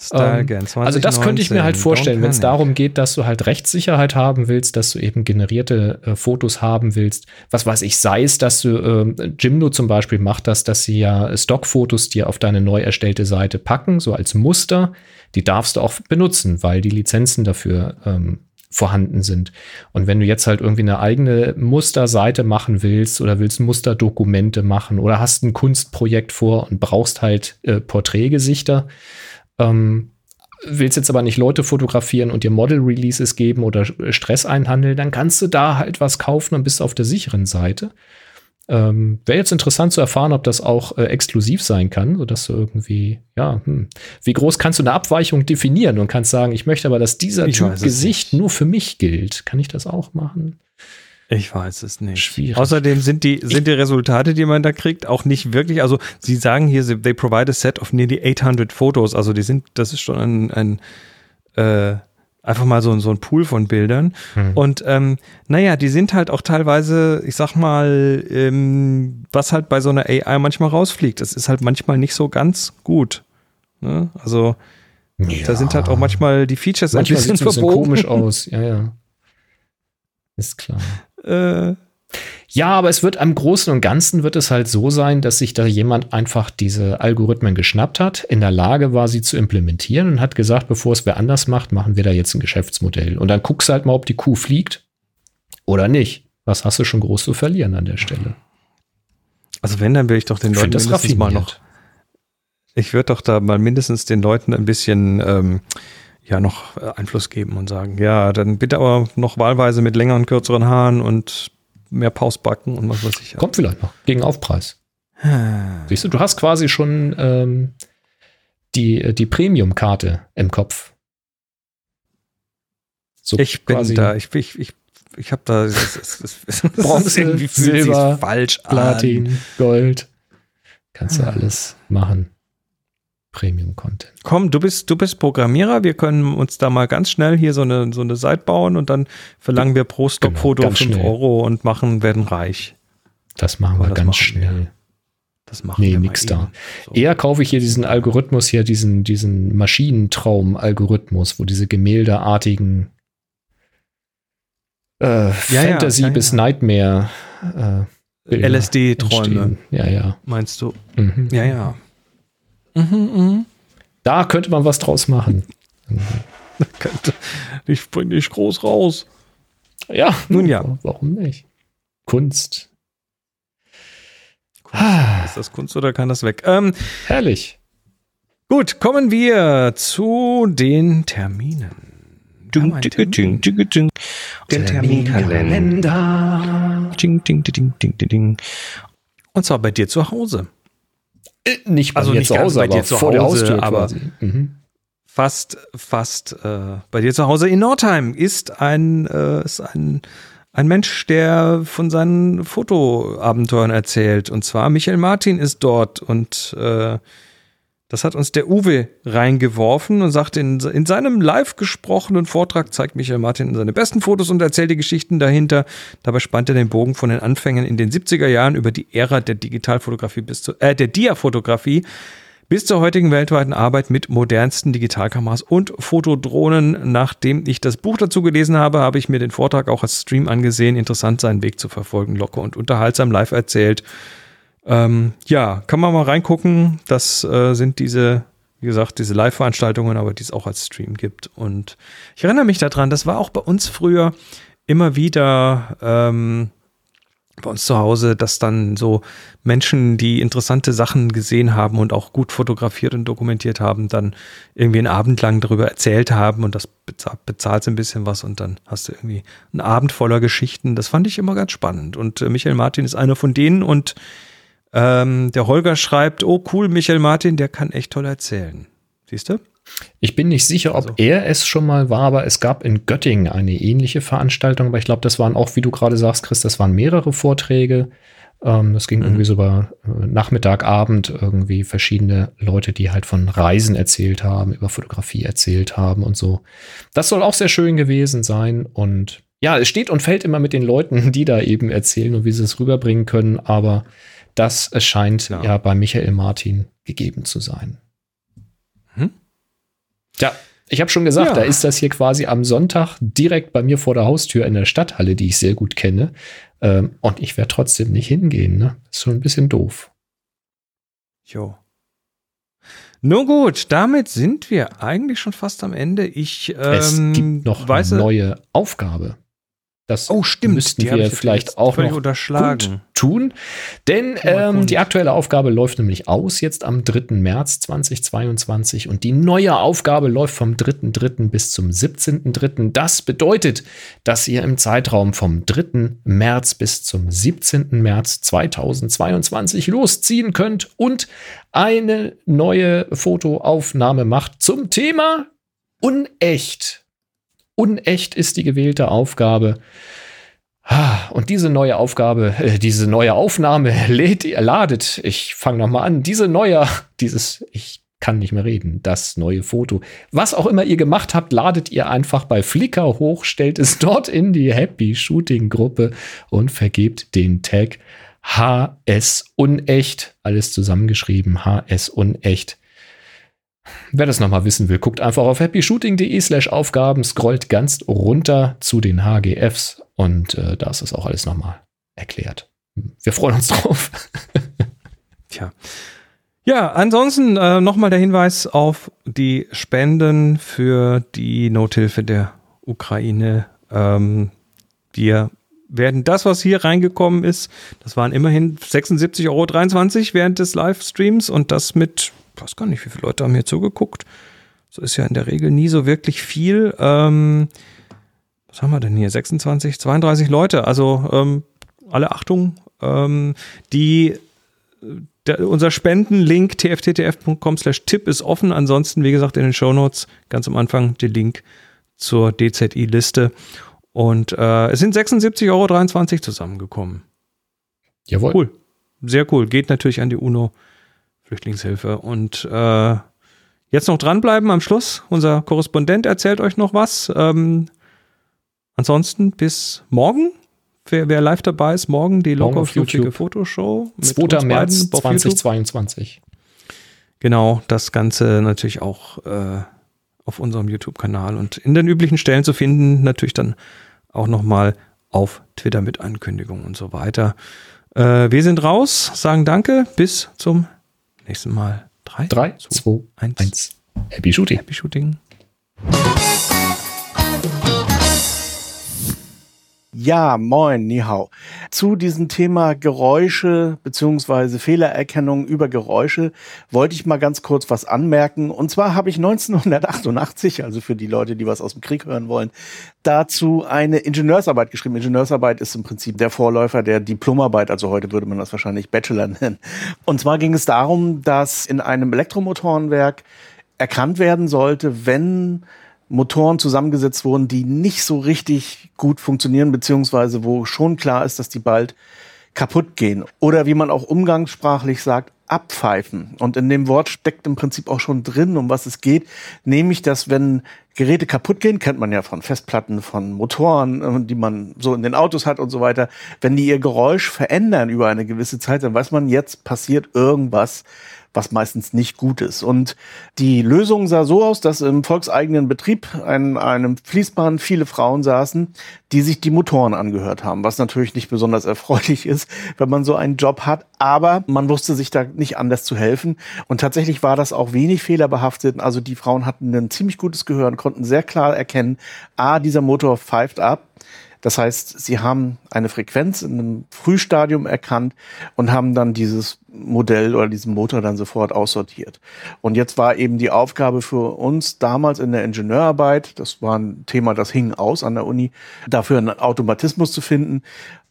Style Ähm, Gan Also das könnte ich mir halt 2019. vorstellen, wenn es darum geht, dass du halt Rechtssicherheit haben willst, dass du eben generierte äh, Fotos haben willst. Was weiß ich, sei es, dass du, ähm, Jimdo zum Beispiel macht das, dass sie ja Stockfotos dir auf deine neu erstellte Seite packen, so als Muster. Die darfst du auch benutzen, weil die Lizenzen dafür ähm, vorhanden sind. Und wenn du jetzt halt irgendwie eine eigene Musterseite machen willst oder willst Musterdokumente machen oder hast ein Kunstprojekt vor und brauchst halt äh, Porträtgesichter, ähm, willst jetzt aber nicht Leute fotografieren und dir Model-Releases geben oder Stress einhandeln, dann kannst du da halt was kaufen und bist auf der sicheren Seite. Ähm, Wäre jetzt interessant zu erfahren, ob das auch äh, exklusiv sein kann, sodass du irgendwie, ja, hm, wie groß kannst du eine Abweichung definieren und kannst sagen, ich möchte aber, dass dieser Ich Typ Gesicht nicht. nur für mich gilt. Kann ich das auch machen? Ich weiß es nicht. Schwierig. Außerdem sind die, sind die Resultate, die man da kriegt, auch nicht wirklich, also sie sagen hier, they provide a set of nearly 800 Fotos, also die sind, das ist schon ein, ein äh, einfach mal so, ein- so ein Pool von Bildern. Hm. Und ähm, naja, die sind halt auch teilweise, ich sag mal, ähm, was halt bei so einer AI manchmal rausfliegt. Das ist halt manchmal nicht so ganz gut. Ne? Also da sind halt auch manchmal die Features manchmal ein bisschen ein bisschen komisch aus. Ja, ja. Ist klar. Äh, Ja, aber es wird am Großen und Ganzen wird es halt so sein, dass sich da jemand einfach diese Algorithmen geschnappt hat, in der Lage war, sie zu implementieren und hat gesagt, bevor es wer anders macht, machen wir da jetzt ein Geschäftsmodell. Und dann guckst du halt mal, ob die Kuh fliegt oder nicht. Was hast du schon groß zu verlieren an der Stelle? also wenn, dann will ich doch den Ich Leuten das mindestens mal noch Ich würde doch da mal mindestens den Leuten ein bisschen ähm, ja noch äh, Einfluss geben und sagen, ja, dann bitte aber noch wahlweise mit längeren, kürzeren Haaren und mehr Pausbacken und was weiß ich. Kommt vielleicht noch. Gegen Aufpreis. Ah. Siehst du, du hast quasi schon ähm, die, die Premium-Karte im Kopf. So Ich bin da, ich, ich, ich, ich habe da, es, es, es, es Bronze, irgendwie Silber, falsch Platin, Gold. Kannst du Ah. alles machen. Premium-Content. Komm, du bist, du bist Programmierer, wir können uns da mal ganz schnell hier so eine, so eine Seite bauen und dann verlangen wir pro Stockfoto ganz 5 schnell. Euro und machen, werden reich. Das machen wir das ganz machen schnell. Das machen Nee, wir nix da. So. Eher kaufe ich hier diesen Algorithmus hier, diesen, diesen Maschinentraum-Algorithmus, wo diese gemäldeartigen äh, ja, Fantasy ja, bis ja. Nightmare äh, LSD-Träume, entstehen. Ja, ja. meinst du? Mhm. Ja, ja. Mhm, mhm. Da könnte man was draus machen. Ich bring dich groß raus. Ja, Nun ja. Warum nicht? Kunst. Ist das Kunst oder kann das weg? Ähm, Herrlich. gut, kommen wir zu den Terminen. Wir haben einen Termin. Den Terminkalender. Ding, ding, ding, ding, ding, ding. Und zwar bei dir zu Hause. Nicht bei Also mir nicht zu Hause, bei aber dir zu vor der Hause, Haustür aber- quasi. Mhm. Fast, fast äh, bei dir zu Hause in Nordheim ist ein, äh, ist ein, ein Mensch, der von seinen Fotoabenteuern erzählt. Und zwar Michael Martin ist dort und äh, das hat uns der Uwe reingeworfen und sagt, in, in seinem live gesprochenen Vortrag zeigt Michael Martin seine besten Fotos und erzählt die Geschichten dahinter. Dabei spannt er den Bogen von den Anfängen in den 70er Jahren über die Ära der Digitalfotografie bis zu, äh, der Dia-Fotografie bis zur heutigen weltweiten Arbeit mit modernsten Digitalkameras und Fotodrohnen. Nachdem ich das Buch dazu gelesen habe, habe ich mir den Vortrag auch als Stream angesehen. Interessant, seinen Weg zu verfolgen, locker und unterhaltsam live erzählt. Ähm, ja, kann man mal reingucken. Das äh, sind diese, wie gesagt, diese Live-Veranstaltungen, aber die es auch als Stream gibt. Und ich erinnere mich daran, das war auch bei uns früher immer wieder ähm, bei uns zu Hause, dass dann so Menschen, die interessante Sachen gesehen haben und auch gut fotografiert und dokumentiert haben, dann irgendwie einen Abend lang darüber erzählt haben und das bezahlt, bezahlt ein bisschen was und dann hast du irgendwie einen Abend voller Geschichten. Das fand ich immer ganz spannend. Und äh, Michael Martin ist einer von denen und ähm, der Holger schreibt, oh cool, Michael Martin, der kann echt toll erzählen. Siehst du? Ich bin nicht sicher, ob also. er es schon mal war, aber es gab in Göttingen eine ähnliche Veranstaltung. Aber ich glaube, das waren auch, wie du gerade sagst, Chris, das waren mehrere Vorträge. Ähm, das ging mhm. irgendwie so über äh, Nachmittag, Abend irgendwie verschiedene Leute, die halt von Reisen erzählt haben, über Fotografie erzählt haben und so. Das soll auch sehr schön gewesen sein. Und ja, es steht und fällt immer mit den Leuten, die da eben erzählen und wie sie es rüberbringen können. Aber das scheint ja, ja bei Michael Martin gegeben zu sein. Ja, ich habe schon gesagt, ja. da ist das hier quasi am Sonntag direkt bei mir vor der Haustür in der Stadthalle, die ich sehr gut kenne. Ähm, und ich werde trotzdem nicht hingehen. Ne? Ist schon ein bisschen doof. Jo. Nur gut, damit sind wir eigentlich schon fast am Ende. Ich ähm, es gibt noch eine neue Aufgabe. Das oh, stimmt. müssten die wir vielleicht auch noch unterschlagen. tun. Denn ähm, die aktuelle Aufgabe läuft nämlich aus jetzt am 3. März 2022 und die neue Aufgabe läuft vom 3.3. bis zum 17.3. Das bedeutet, dass ihr im Zeitraum vom 3. März bis zum 17. März 2022 losziehen könnt und eine neue Fotoaufnahme macht zum Thema unecht. Unecht ist die gewählte Aufgabe. Und diese neue Aufgabe, äh, diese neue Aufnahme lädt, ladet, ich fange nochmal an, diese neue, dieses, ich kann nicht mehr reden, das neue Foto. Was auch immer ihr gemacht habt, ladet ihr einfach bei Flickr hoch, stellt es dort in die Happy Shooting Gruppe und vergebt den Tag HS Unecht. Alles zusammengeschrieben, HS Unecht. Wer das nochmal wissen will, guckt einfach auf happyshooting.de slash Aufgaben, scrollt ganz runter zu den HGFs und äh, da ist das auch alles nochmal erklärt. Wir freuen uns drauf. Tja. Ja, ansonsten äh, nochmal der Hinweis auf die Spenden für die Nothilfe der Ukraine. Ähm, wir werden das, was hier reingekommen ist, das waren immerhin 76,23 Euro während des Livestreams und das mit weiß gar nicht, wie viele Leute haben hier zugeguckt. So ist ja in der Regel nie so wirklich viel. Ähm, was haben wir denn hier? 26, 32 Leute. Also ähm, alle Achtung. Ähm, die der, unser Spendenlink tfttf.com slash tipp ist offen. Ansonsten, wie gesagt, in den Shownotes ganz am Anfang der Link zur DZI-Liste. Und äh, es sind 76,23 Euro zusammengekommen. Jawohl. Cool. Sehr cool. Geht natürlich an die UNO. Flüchtlingshilfe. Und äh, jetzt noch dranbleiben am Schluss. Unser Korrespondent erzählt euch noch was. Ähm, ansonsten bis morgen. Wer, wer live dabei ist, morgen die locker flüchtige Fotoshow. 2. März 2022. Genau, das Ganze natürlich auch äh, auf unserem YouTube-Kanal und in den üblichen Stellen zu finden. Natürlich dann auch nochmal auf Twitter mit Ankündigungen und so weiter. Äh, wir sind raus, sagen Danke, bis zum nächsten Mal 3, 3 2, 1. 1. Happy Shooting. Happy Shooting. Ja, moin, Nihau. Zu diesem Thema Geräusche beziehungsweise Fehlererkennung über Geräusche wollte ich mal ganz kurz was anmerken. Und zwar habe ich 1988, also für die Leute, die was aus dem Krieg hören wollen, dazu eine Ingenieursarbeit geschrieben. Ingenieursarbeit ist im Prinzip der Vorläufer der Diplomarbeit, also heute würde man das wahrscheinlich Bachelor nennen. Und zwar ging es darum, dass in einem Elektromotorenwerk erkannt werden sollte, wenn Motoren zusammengesetzt wurden, die nicht so richtig gut funktionieren, beziehungsweise wo schon klar ist, dass die bald kaputt gehen. Oder wie man auch umgangssprachlich sagt, abpfeifen. Und in dem Wort steckt im Prinzip auch schon drin, um was es geht, nämlich, dass wenn Geräte kaputt gehen, kennt man ja von Festplatten, von Motoren, äh, die man so in den Autos hat und so weiter. Wenn die ihr Geräusch verändern über eine gewisse Zeit, dann weiß man, jetzt passiert irgendwas, was meistens nicht gut ist. Und die Lösung sah so aus, dass im volkseigenen Betrieb in einem Fließband viele Frauen saßen, die sich die Motoren angehört haben, was natürlich nicht besonders erfreulich ist, wenn man so einen Job hat, aber man wusste sich da nicht anders zu helfen. Und tatsächlich war das auch wenig fehlerbehaftet. Also die Frauen hatten ein ziemlich gutes Gehör und konnten sehr klar erkennen, ah, dieser Motor pfeift ab das heißt, sie haben eine Frequenz in einem Frühstadium erkannt und haben dann dieses Modell oder diesen Motor dann sofort aussortiert. Und jetzt war eben die Aufgabe für uns damals in der Ingenieurarbeit, das war ein Thema, das hing aus an der Uni, dafür einen Automatismus zu finden.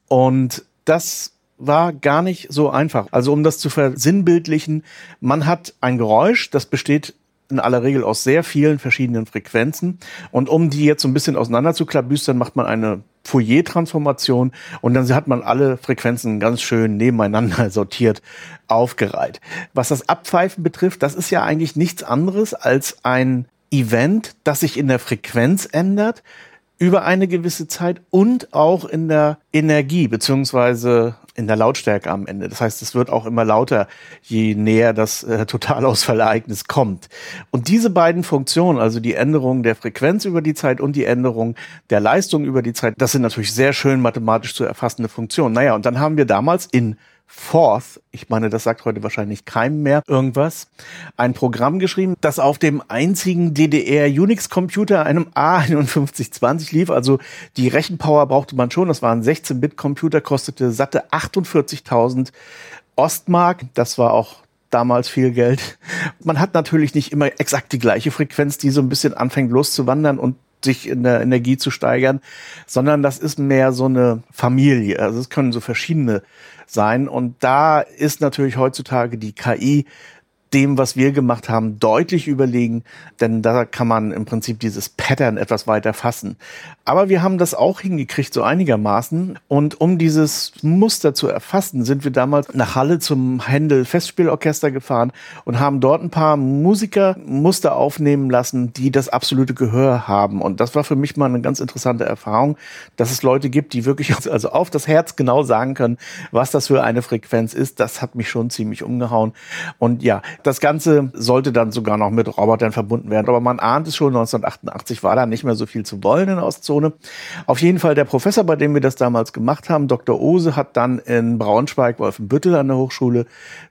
Und das war gar nicht so einfach. Also um das zu versinnbildlichen, man hat ein Geräusch, das besteht in aller Regel aus sehr vielen verschiedenen Frequenzen. Und um die jetzt so ein bisschen auseinander zu klabüstern, macht man eine Fourier-Transformation und dann hat man alle Frequenzen ganz schön nebeneinander sortiert aufgereiht. Was das Abpfeifen betrifft, das ist ja eigentlich nichts anderes als ein Event, das sich in der Frequenz ändert über eine gewisse Zeit und auch in der Energie beziehungsweise in der Lautstärke am Ende. Das heißt, es wird auch immer lauter, je näher das äh, Totalausfallereignis kommt. Und diese beiden Funktionen, also die Änderung der Frequenz über die Zeit und die Änderung der Leistung über die Zeit, das sind natürlich sehr schön mathematisch zu erfassende Funktionen. Naja, und dann haben wir damals in Forth, ich meine, das sagt heute wahrscheinlich keinem mehr irgendwas, ein Programm geschrieben, das auf dem einzigen DDR-Unix-Computer, einem A5120 lief. Also die Rechenpower brauchte man schon. Das war ein 16-Bit-Computer, kostete satte 48.000 Ostmark. Das war auch damals viel Geld. Man hat natürlich nicht immer exakt die gleiche Frequenz, die so ein bisschen anfängt loszuwandern und sich in der Energie zu steigern, sondern das ist mehr so eine Familie. Also es können so verschiedene sein. Und da ist natürlich heutzutage die KI dem, was wir gemacht haben, deutlich überlegen, denn da kann man im Prinzip dieses Pattern etwas weiter fassen. Aber wir haben das auch hingekriegt, so einigermaßen. Und um dieses Muster zu erfassen, sind wir damals nach Halle zum Händel Festspielorchester gefahren und haben dort ein paar Musiker Muster aufnehmen lassen, die das absolute Gehör haben. Und das war für mich mal eine ganz interessante Erfahrung, dass es Leute gibt, die wirklich also auf das Herz genau sagen können, was das für eine Frequenz ist. Das hat mich schon ziemlich umgehauen. Und ja, das Ganze sollte dann sogar noch mit Robotern verbunden werden. Aber man ahnt es schon, 1988 war da nicht mehr so viel zu wollen in der Ostzone. Auf jeden Fall der Professor, bei dem wir das damals gemacht haben, Dr. Ose, hat dann in Braunschweig, Wolfenbüttel an der Hochschule,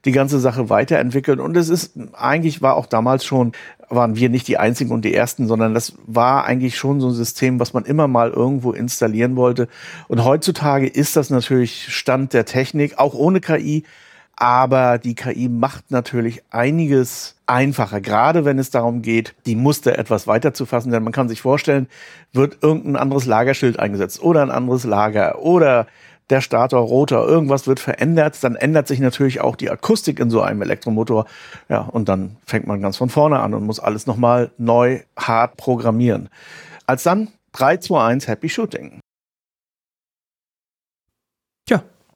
die ganze Sache weiterentwickelt. Und es ist, eigentlich war auch damals schon waren wir nicht die einzigen und die ersten, sondern das war eigentlich schon so ein System, was man immer mal irgendwo installieren wollte. Und heutzutage ist das natürlich Stand der Technik, auch ohne KI aber die KI macht natürlich einiges einfacher, gerade wenn es darum geht, die Muster etwas weiter zu fassen. Denn man kann sich vorstellen, wird irgendein anderes Lagerschild eingesetzt oder ein anderes Lager oder der Starter, Rotor, irgendwas wird verändert, dann ändert sich natürlich auch die Akustik in so einem Elektromotor. Ja, und dann fängt man ganz von vorne an und muss alles nochmal neu hart programmieren. Als dann 3, 2, 1, Happy Shooting. Tja,